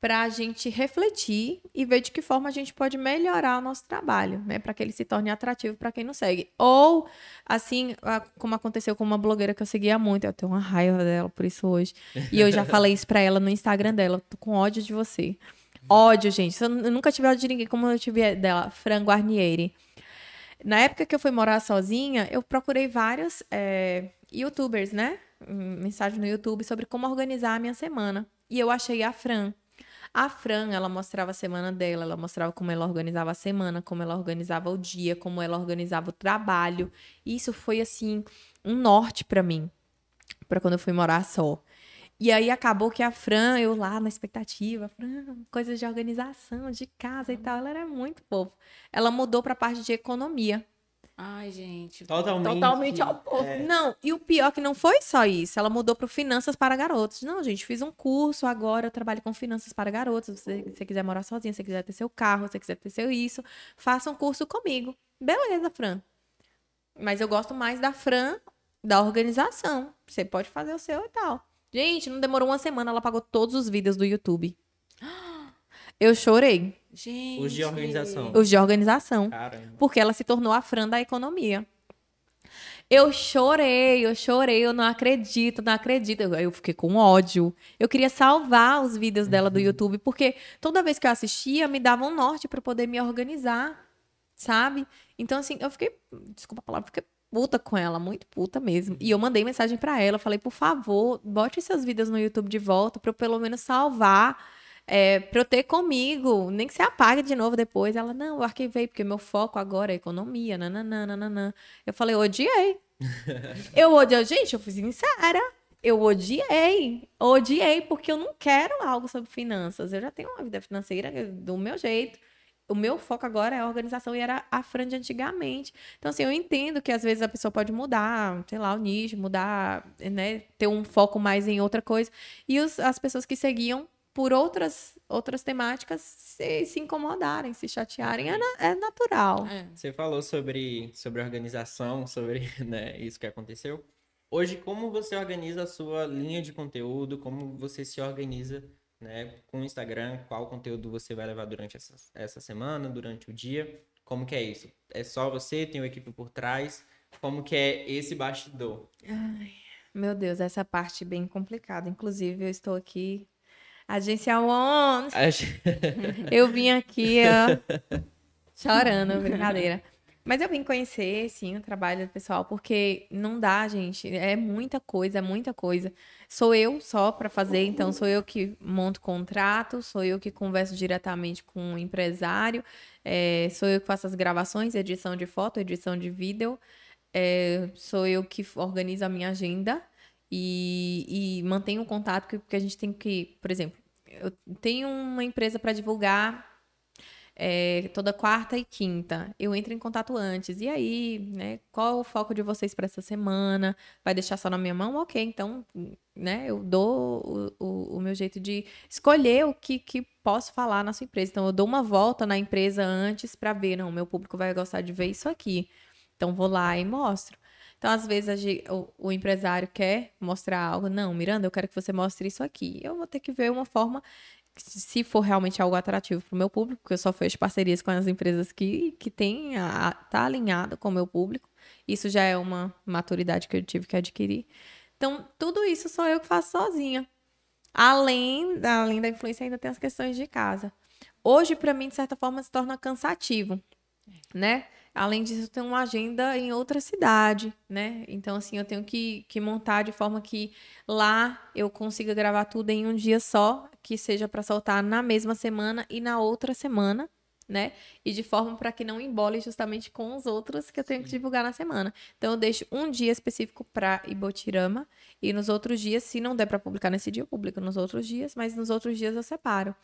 para a gente refletir e ver de que forma a gente pode melhorar o nosso trabalho, né? Para que ele se torne atrativo para quem não segue. Ou, assim, como aconteceu com uma blogueira que eu seguia muito, eu tenho uma raiva dela por isso hoje. E eu já falei isso para ela no Instagram dela, tô com ódio de você. Ódio, gente. Eu nunca tive ódio de ninguém como eu tive dela, Fran Guarnieri. Na época que eu fui morar sozinha, eu procurei vários é, youtubers, né? Mensagem no YouTube sobre como organizar a minha semana. E eu achei a Fran. A Fran, ela mostrava a semana dela, ela mostrava como ela organizava a semana, como ela organizava o dia, como ela organizava o trabalho. E isso foi, assim, um norte pra mim, pra quando eu fui morar só. E aí acabou que a Fran, eu lá na expectativa, Fran, coisas de organização, de casa e tal, ela era muito fofa. Ela mudou pra parte de economia. Ai, gente. Totalmente. Totalmente oposto. É. Não, e o pior é que não foi só isso. Ela mudou para finanças para garotos. Não, gente, fiz um curso agora, eu trabalho com finanças para garotos. Se você, se você quiser morar sozinha, se você quiser ter seu carro, se você quiser ter seu isso, faça um curso comigo. Beleza, Fran. Mas eu gosto mais da Fran da organização. Você pode fazer o seu e tal. Gente, não demorou uma semana, ela pagou todos os vídeos do YouTube. Eu chorei. Gente. Os de organização. Os de organização. Caramba. Porque ela se tornou a Fran da economia. Eu chorei, eu chorei, eu não acredito, não acredito. Eu, eu fiquei com ódio. Eu queria salvar os vídeos dela do YouTube, porque toda vez que eu assistia, me dava um norte para poder me organizar, sabe? Então, assim, eu fiquei, desculpa a palavra, fiquei puta com ela, muito puta mesmo. E eu mandei mensagem para ela, falei, por favor, bote seus vídeos no YouTube de volta para eu pelo menos salvar é, pra eu ter comigo, nem que você apague de novo depois. Ela, não, eu arquivei, porque meu foco agora é economia, nananã, nananã. Eu falei, odiei. [LAUGHS] eu odiei, gente, eu fui sincera. Eu odiei, odiei, porque eu não quero algo sobre finanças. Eu já tenho uma vida financeira do meu jeito. O meu foco agora é a organização e era a Fran de antigamente. Então, assim, eu entendo que às vezes a pessoa pode mudar, sei lá, o nicho, mudar, né? Ter um foco mais em outra coisa. E os- as pessoas que seguiam por outras, outras temáticas se, se incomodarem, se chatearem, é, na- é natural. É. Você falou sobre, sobre organização, sobre [LAUGHS] né, isso que aconteceu. Hoje, como você organiza a sua linha de conteúdo? Como você se organiza né, com o Instagram? Qual conteúdo você vai levar durante essa, essa semana, durante o dia? Como que é isso? É só você? Tem uma equipe por trás? Como que é esse bastidor? Meu Deus, essa parte é bem complicada. Inclusive, eu estou aqui. Agência One. Eu vim aqui, ó, chorando, brincadeira. Mas eu vim conhecer, sim, o trabalho do pessoal, porque não dá, gente. É muita coisa, é muita coisa. Sou eu só para fazer, então sou eu que monto contrato, sou eu que converso diretamente com o empresário, é, sou eu que faço as gravações, edição de foto, edição de vídeo, é, sou eu que organizo a minha agenda e, e mantenho o contato, porque- a gente tem que, por exemplo, eu tenho uma empresa para divulgar é, toda quarta e quinta. Eu entro em contato antes. E aí, né? Qual o foco de vocês para essa semana? Vai deixar só na minha mão? Ok, então, né? Eu dou o, o, o meu jeito de escolher o que, que posso falar na sua empresa. Então, eu dou uma volta na empresa antes para ver, não, meu público vai gostar de ver isso aqui. Então, vou lá e mostro. Então, às vezes, a o, o empresário quer mostrar algo. Não, Miranda, eu quero que você mostre isso aqui. Eu vou ter que ver uma forma se for realmente algo atrativo para o meu público, porque eu só fecho parcerias com as empresas que, que têm a, tá alinhado com o meu público. Isso já é uma maturidade que eu tive que adquirir. Então, tudo isso sou eu que faço sozinha. Além, da- além da influência, ainda tem as questões de casa. Hoje, para mim, de certa forma, se torna cansativo, né? Além disso, eu tenho uma agenda em outra cidade, né? Então, assim, eu tenho que, que montar de forma que lá eu consiga gravar tudo em um dia só, que seja para soltar na mesma semana e na outra semana, né? E de forma para que não embole justamente com os outros que eu tenho que divulgar na semana. Então eu deixo um dia específico para Ibotirama e nos outros dias, se não der para publicar nesse dia, eu publico nos outros dias, mas nos outros dias eu separo.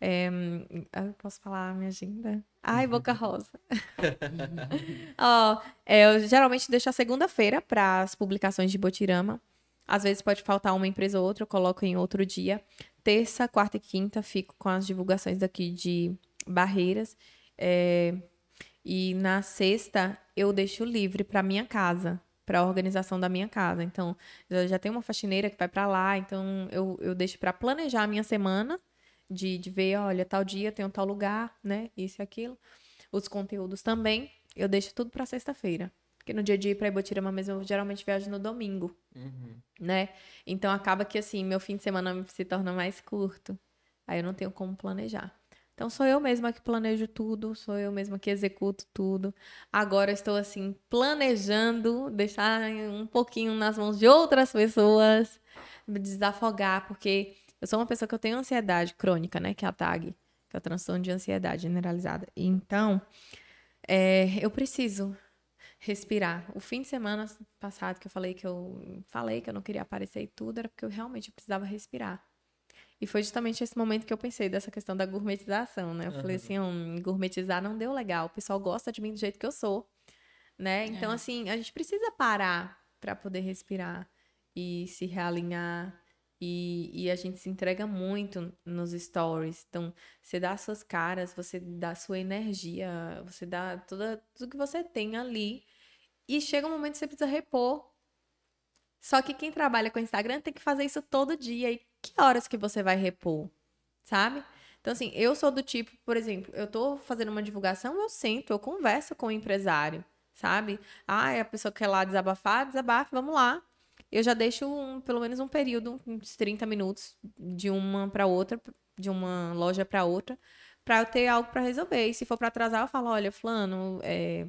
É, eu posso falar a minha agenda? Ai, boca rosa. [LAUGHS] Ó, é, eu geralmente deixo a segunda-feira para as publicações de Ibotirama. Às vezes pode faltar uma empresa ou outra, eu coloco em outro dia. Terça, quarta e quinta fico com as divulgações daqui de Barreiras. É, e na sexta eu deixo livre para minha casa, para a organização da minha casa. Então, eu já tenho uma faxineira que vai para lá, então eu, eu deixo para planejar a minha semana, de, de ver, olha, tal dia tem um tal lugar, né? Isso e aquilo. Os conteúdos também, eu deixo tudo para sexta-feira. Porque no dia a dia para Ibotirama mesmo, eu geralmente viajo no domingo, Uhum. né? Então acaba que assim, meu fim de semana se torna mais curto. Aí eu não tenho como planejar. Então sou eu mesma que planejo tudo, sou eu mesma que executo tudo. Agora estou assim planejando deixar um pouquinho nas mãos de outras pessoas, me desafogar, porque eu sou uma pessoa que eu tenho ansiedade crônica, né, que é a TAG, que é o transtorno de ansiedade generalizada. Então, é, eu preciso respirar. O fim de semana passado que eu falei que eu falei que eu não queria aparecer e tudo, era porque eu realmente precisava respirar. E foi justamente esse momento que eu pensei dessa questão da gourmetização, né? Eu falei assim, hum, gourmetizar não deu legal. O pessoal gosta de mim do jeito que eu sou, né? Então, É. assim, a gente precisa parar para poder respirar e se realinhar. E, e a gente se entrega muito nos stories. Então, você dá as suas caras, você dá a sua energia, você dá toda, tudo que você tem ali. E chega um momento que você precisa repor. Só que quem trabalha com Instagram tem que fazer isso todo dia. E que horas que você vai repor? Sabe? Então, assim, eu sou do tipo, por exemplo, eu tô fazendo uma divulgação, eu sento, eu converso com o empresário, sabe? Ah, a pessoa quer lá desabafar, desabafe, vamos lá. Eu já deixo um- pelo menos um período, uns 30 minutos, de uma para outra, de uma loja para outra, para eu ter algo para resolver. E se for para atrasar, eu falo, olha, fulano, é,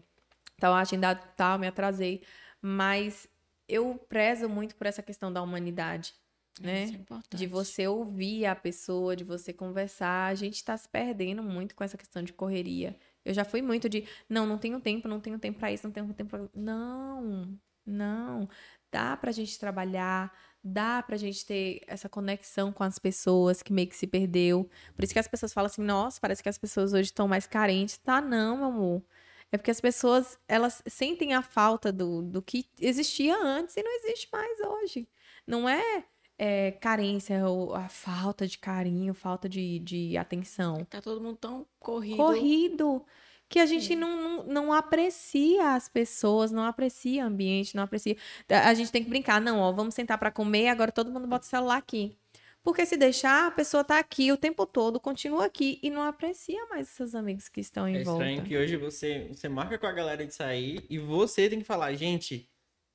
tal agendado tal, me atrasei. Mas eu prezo muito por essa questão da humanidade, né? Isso é importante. De você ouvir a pessoa, de você conversar. A gente tá se perdendo muito com essa questão de correria. Eu já fui muito de, não, não tenho tempo, não tenho tempo pra isso, não tenho tempo pra... Não, não. Dá pra gente trabalhar, dá pra gente ter essa conexão com as pessoas que meio que se perdeu. Por isso que as pessoas falam assim, nossa, parece que as pessoas hoje estão mais carentes. Tá, não, meu amor. É porque as pessoas, elas sentem a falta do, do que existia antes e não existe mais hoje. Não é, é, carência ou a falta de carinho, falta de, de atenção. Tá todo mundo tão corrido. Corrido. Que a gente não, não, não aprecia as pessoas, não aprecia o ambiente, não aprecia. A gente tem que brincar, não, ó, vamos sentar pra comer, agora todo mundo bota o celular aqui. Porque se deixar, a pessoa tá aqui o tempo todo, continua aqui e não aprecia mais os seus amigos que estão em É volta. estranho que hoje você, você marca com a galera de sair e você tem que falar, gente,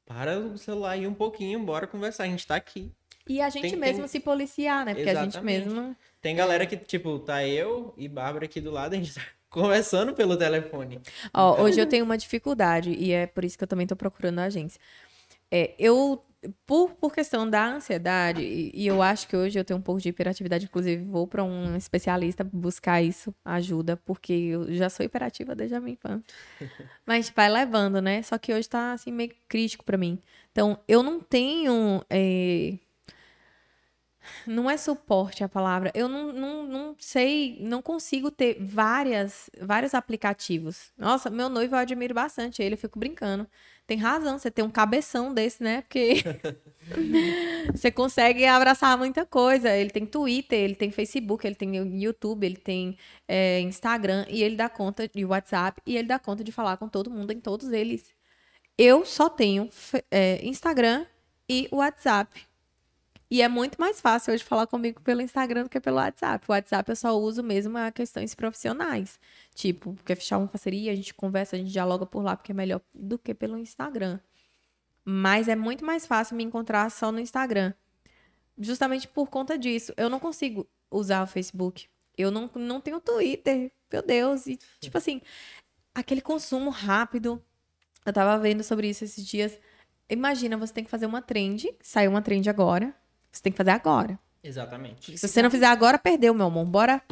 para o celular aí um pouquinho, bora conversar, a gente tá aqui. E a gente Tem- mesmo tem- se policiar, né? Porque a gente Exatamente. mesmo. Tem galera que, tipo, tá eu e Bárbara aqui do lado, a gente tá [LAUGHS] conversando pelo telefone. Ó, hoje eu tenho uma dificuldade e é por isso que eu também tô procurando a agência. É, eu, por, por questão da ansiedade, e, e eu acho que hoje eu tenho um pouco de hiperatividade, inclusive vou para um especialista buscar isso, ajuda, porque eu já sou hiperativa desde a minha infância. [LAUGHS] Mas vai levando, né? Só que hoje tá assim meio crítico para mim. Então, eu não tenho. é, não é suporte a palavra. Eu não, não, não sei, não consigo ter várias, vários aplicativos. Nossa, meu noivo eu admiro bastante ele, eu fico brincando. Tem razão, você tem um cabeção desse, né? Porque [LAUGHS] você consegue abraçar muita coisa. Ele tem Twitter, ele tem Facebook, ele tem YouTube, ele tem é, Instagram, e ele dá conta de WhatsApp, e ele dá conta de falar com todo mundo em todos eles. Eu só tenho é, Instagram e WhatsApp. E é muito mais fácil hoje falar comigo pelo Instagram do que pelo WhatsApp. O WhatsApp eu só uso mesmo a questões profissionais. Tipo, quer fechar uma parceria, a gente conversa, a gente dialoga por lá, porque é melhor do que pelo Instagram. Mas é muito mais fácil me encontrar só no Instagram. Justamente por conta disso. Eu não consigo usar o Facebook. Eu não, não tenho Twitter. Meu Deus. E, tipo assim, aquele consumo rápido. Eu tava vendo sobre isso esses dias. Imagina, você tem que fazer uma trend. Saiu uma trend agora. Você tem que fazer agora. Exatamente. Se você não fizer agora, perdeu, meu amor. Bora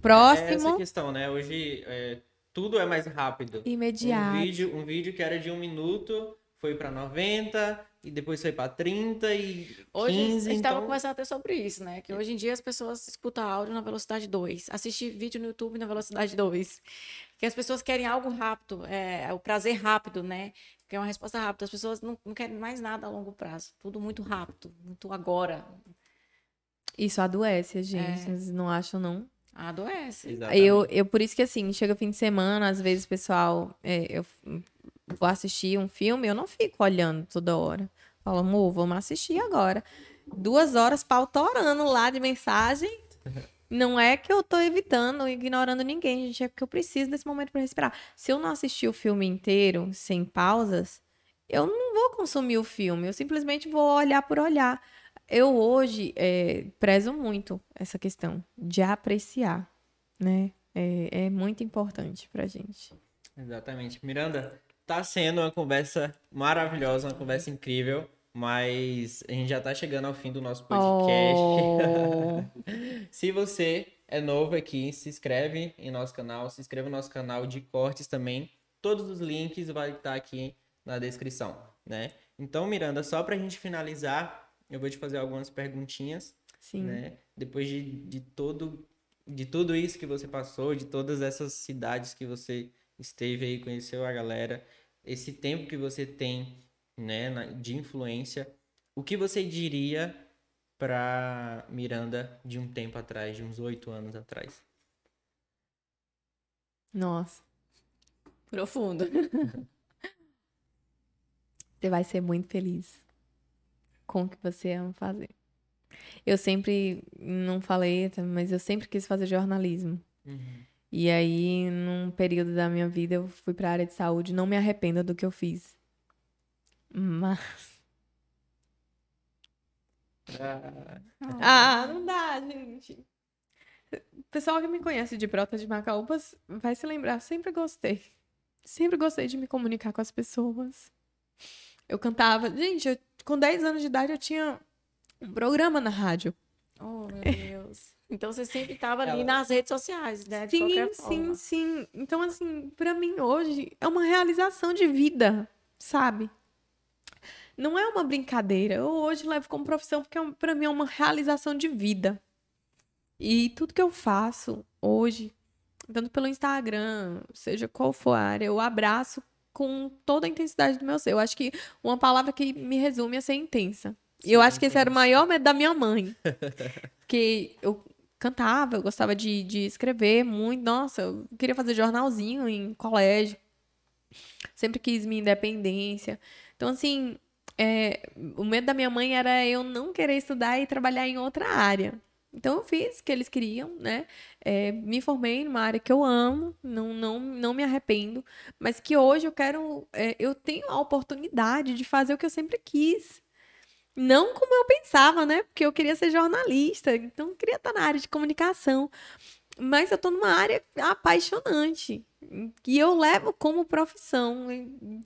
próximo. É essa questão, né? Hoje é, tudo é mais rápido. Imediato. Um vídeo, um vídeo que era de um minuto foi para 90 e depois foi para 30 e Hoje 15. a gente estava então... conversando até sobre isso, né? Que hoje em dia as pessoas escutam áudio na velocidade 2, assistem vídeo no YouTube na velocidade 2. Que as pessoas querem algo rápido, é, o prazer rápido, né? Quer uma resposta rápida. As pessoas não, não querem mais nada a longo prazo. Tudo muito rápido, muito agora. Isso adoece, gente. É. Vocês não acham, não? Adoece. Exatamente. Eu, eu, por isso que assim, chega fim de semana, às vezes, pessoal, é, eu vou assistir um filme, eu não fico olhando toda hora. Falo, amor, vamos assistir agora. Duas horas pautorando lá de mensagem. [LAUGHS] Não é que eu tô evitando, ignorando ninguém, gente. É porque eu preciso desse momento para respirar. Se eu não assistir o filme inteiro, sem pausas, eu não vou consumir o filme. Eu simplesmente vou olhar por olhar. Eu hoje é, prezo muito essa questão de apreciar, né? É, é muito importante pra gente. Exatamente. Miranda, tá sendo uma conversa maravilhosa, uma conversa incrível, mas a gente já tá chegando ao fim do nosso podcast. Oh. [LAUGHS] Se você é novo aqui, se inscreve em nosso canal, se inscreva no nosso canal de cortes também. Todos os links vai estar aqui na descrição, né? Então, Miranda, só pra gente finalizar, eu vou te fazer algumas perguntinhas, Sim. né? Depois de, de todo de tudo isso que você passou, de todas essas cidades que você esteve aí, conheceu a galera, esse tempo que você tem, né, de influência, o que você diria pra Miranda de um tempo atrás, de uns oito anos atrás? Nossa, Profundo. [LAUGHS] você vai ser muito feliz com o que você ama fazer. Eu sempre, não falei, mas eu sempre quis fazer jornalismo. E aí, num período da minha vida, eu fui pra área de saúde. Não me arrependo do que eu fiz. Mas. Ah, não dá, gente. O pessoal que me conhece de Brota de Macaúbas vai se lembrar. Sempre gostei. Sempre gostei de me comunicar com as pessoas. Eu cantava. Gente, eu- com 10 anos de idade eu tinha um programa na rádio. Oh, meu Deus. Então você sempre estava ali Ela- nas redes sociais, né? De Sim, qualquer sim, forma. sim. Então, assim, pra mim hoje é uma realização de vida, sabe? Não é uma brincadeira. Eu hoje levo como profissão porque é pra mim é uma realização de vida. E tudo que eu faço hoje, tanto pelo Instagram, seja qual for a área, eu abraço com toda a intensidade do meu ser. Eu acho que uma palavra que me resume é ser intensa. E eu acho que esse era o maior medo da minha mãe. [LAUGHS] Porque eu cantava, eu gostava de, de escrever muito. Nossa, eu queria fazer jornalzinho em colégio. Sempre quis minha independência. Então, assim, é, o medo da minha mãe era eu não querer estudar e trabalhar em outra área. Então, eu fiz o que eles queriam, né? É, me formei numa área que eu amo, não, não, não me arrependo, mas que hoje eu quero. é, eu tenho a oportunidade de fazer o que eu sempre quis. Não como eu pensava, né? Porque eu queria ser jornalista, então eu queria estar na área de comunicação. Mas eu tô numa área apaixonante. E eu levo como profissão.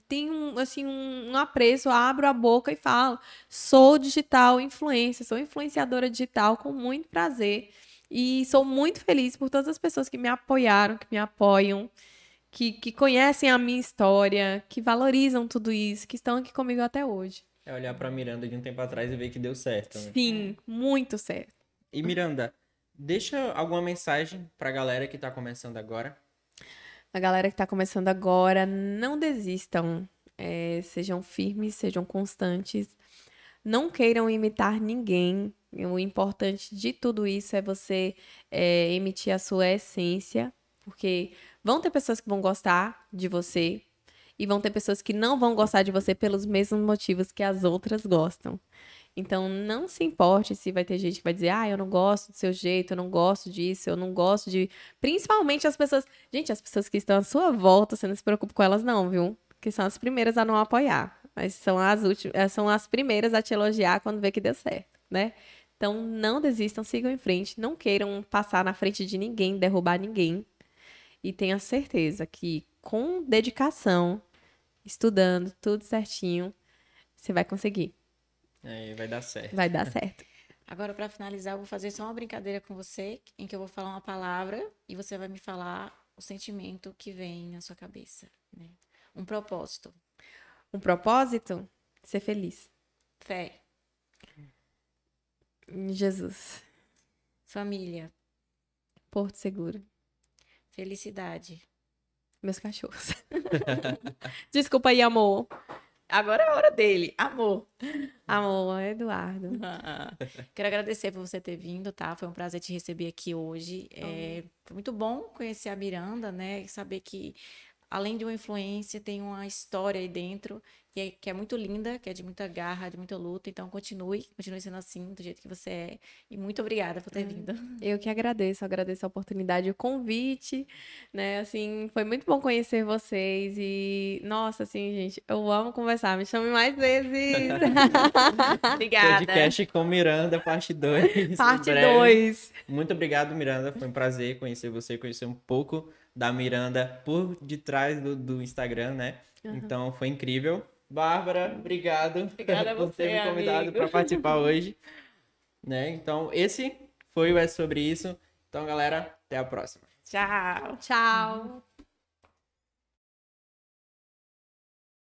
Tenho, um, assim, um, um apreço, abro a boca e falo. Sou digital influencer, sou influenciadora digital com muito prazer. E sou muito feliz por todas as pessoas que me apoiaram, que me apoiam, que, que conhecem a minha história, que valorizam tudo isso, que estão aqui comigo até hoje. É olhar pra Miranda de um tempo atrás e ver que deu certo, né? Sim, muito certo. E Miranda, deixa alguma mensagem pra galera que tá começando agora. A galera que está começando agora, não desistam. É, sejam firmes, sejam constantes. Não queiram imitar ninguém. O importante de tudo isso é você é, emitir a sua essência, porque vão ter pessoas que vão gostar de você e vão ter pessoas que não vão gostar de você pelos mesmos motivos que as outras gostam. Então, não se importe se vai ter gente que vai dizer, ah, eu não gosto do seu jeito, eu não gosto disso, eu não gosto de. Principalmente as pessoas. Gente, as pessoas que estão à sua volta, você não se preocupe com elas, não, viu? Que são as primeiras a não apoiar. Mas são as últimas, são as primeiras a te elogiar quando vê que deu certo, né? Então, não desistam, sigam em frente, não queiram passar na frente de ninguém, derrubar ninguém. E tenha certeza que com dedicação, estudando tudo certinho, você vai conseguir. É, vai dar certo. Vai dar certo. [LAUGHS] Agora, para finalizar, eu vou fazer só uma brincadeira com você, em que eu vou falar uma palavra e você vai me falar o sentimento que vem na sua cabeça. Né? Um propósito. Um propósito? Ser feliz. Fé. Em Jesus. Família. Porto Seguro. Felicidade. Meus cachorros. [LAUGHS] Desculpa aí, amor. Agora é a hora dele. Amor. Amor, Eduardo. [LAUGHS] Quero agradecer por você ter vindo, tá? Foi um prazer te receber aqui hoje. É, foi muito bom conhecer a Miranda, né? Saber que, além de uma influência, tem uma história aí dentro que é, que é muito linda, que é de muita garra, de muita luta. Então, continue, continue sendo assim, do jeito que você é. E muito obrigada por ter vindo. Eu que agradeço, agradeço a oportunidade, o convite, né? Assim, foi muito bom conhecer vocês e, nossa, assim, gente, eu amo conversar. Me chame mais vezes. [LAUGHS] obrigada. Podcast com Miranda, parte 2. Parte 2. Muito obrigado, Miranda. Foi um prazer conhecer você, conhecer um pouco da Miranda por detrás do, do Instagram, né? Uhum. Então, foi incrível. Bárbara, obrigado Obrigada [LAUGHS] por ter me convidado para participar hoje. Né? Então, esse foi o É Sobre Isso. Então, galera, até a próxima. Tchau. Tchau.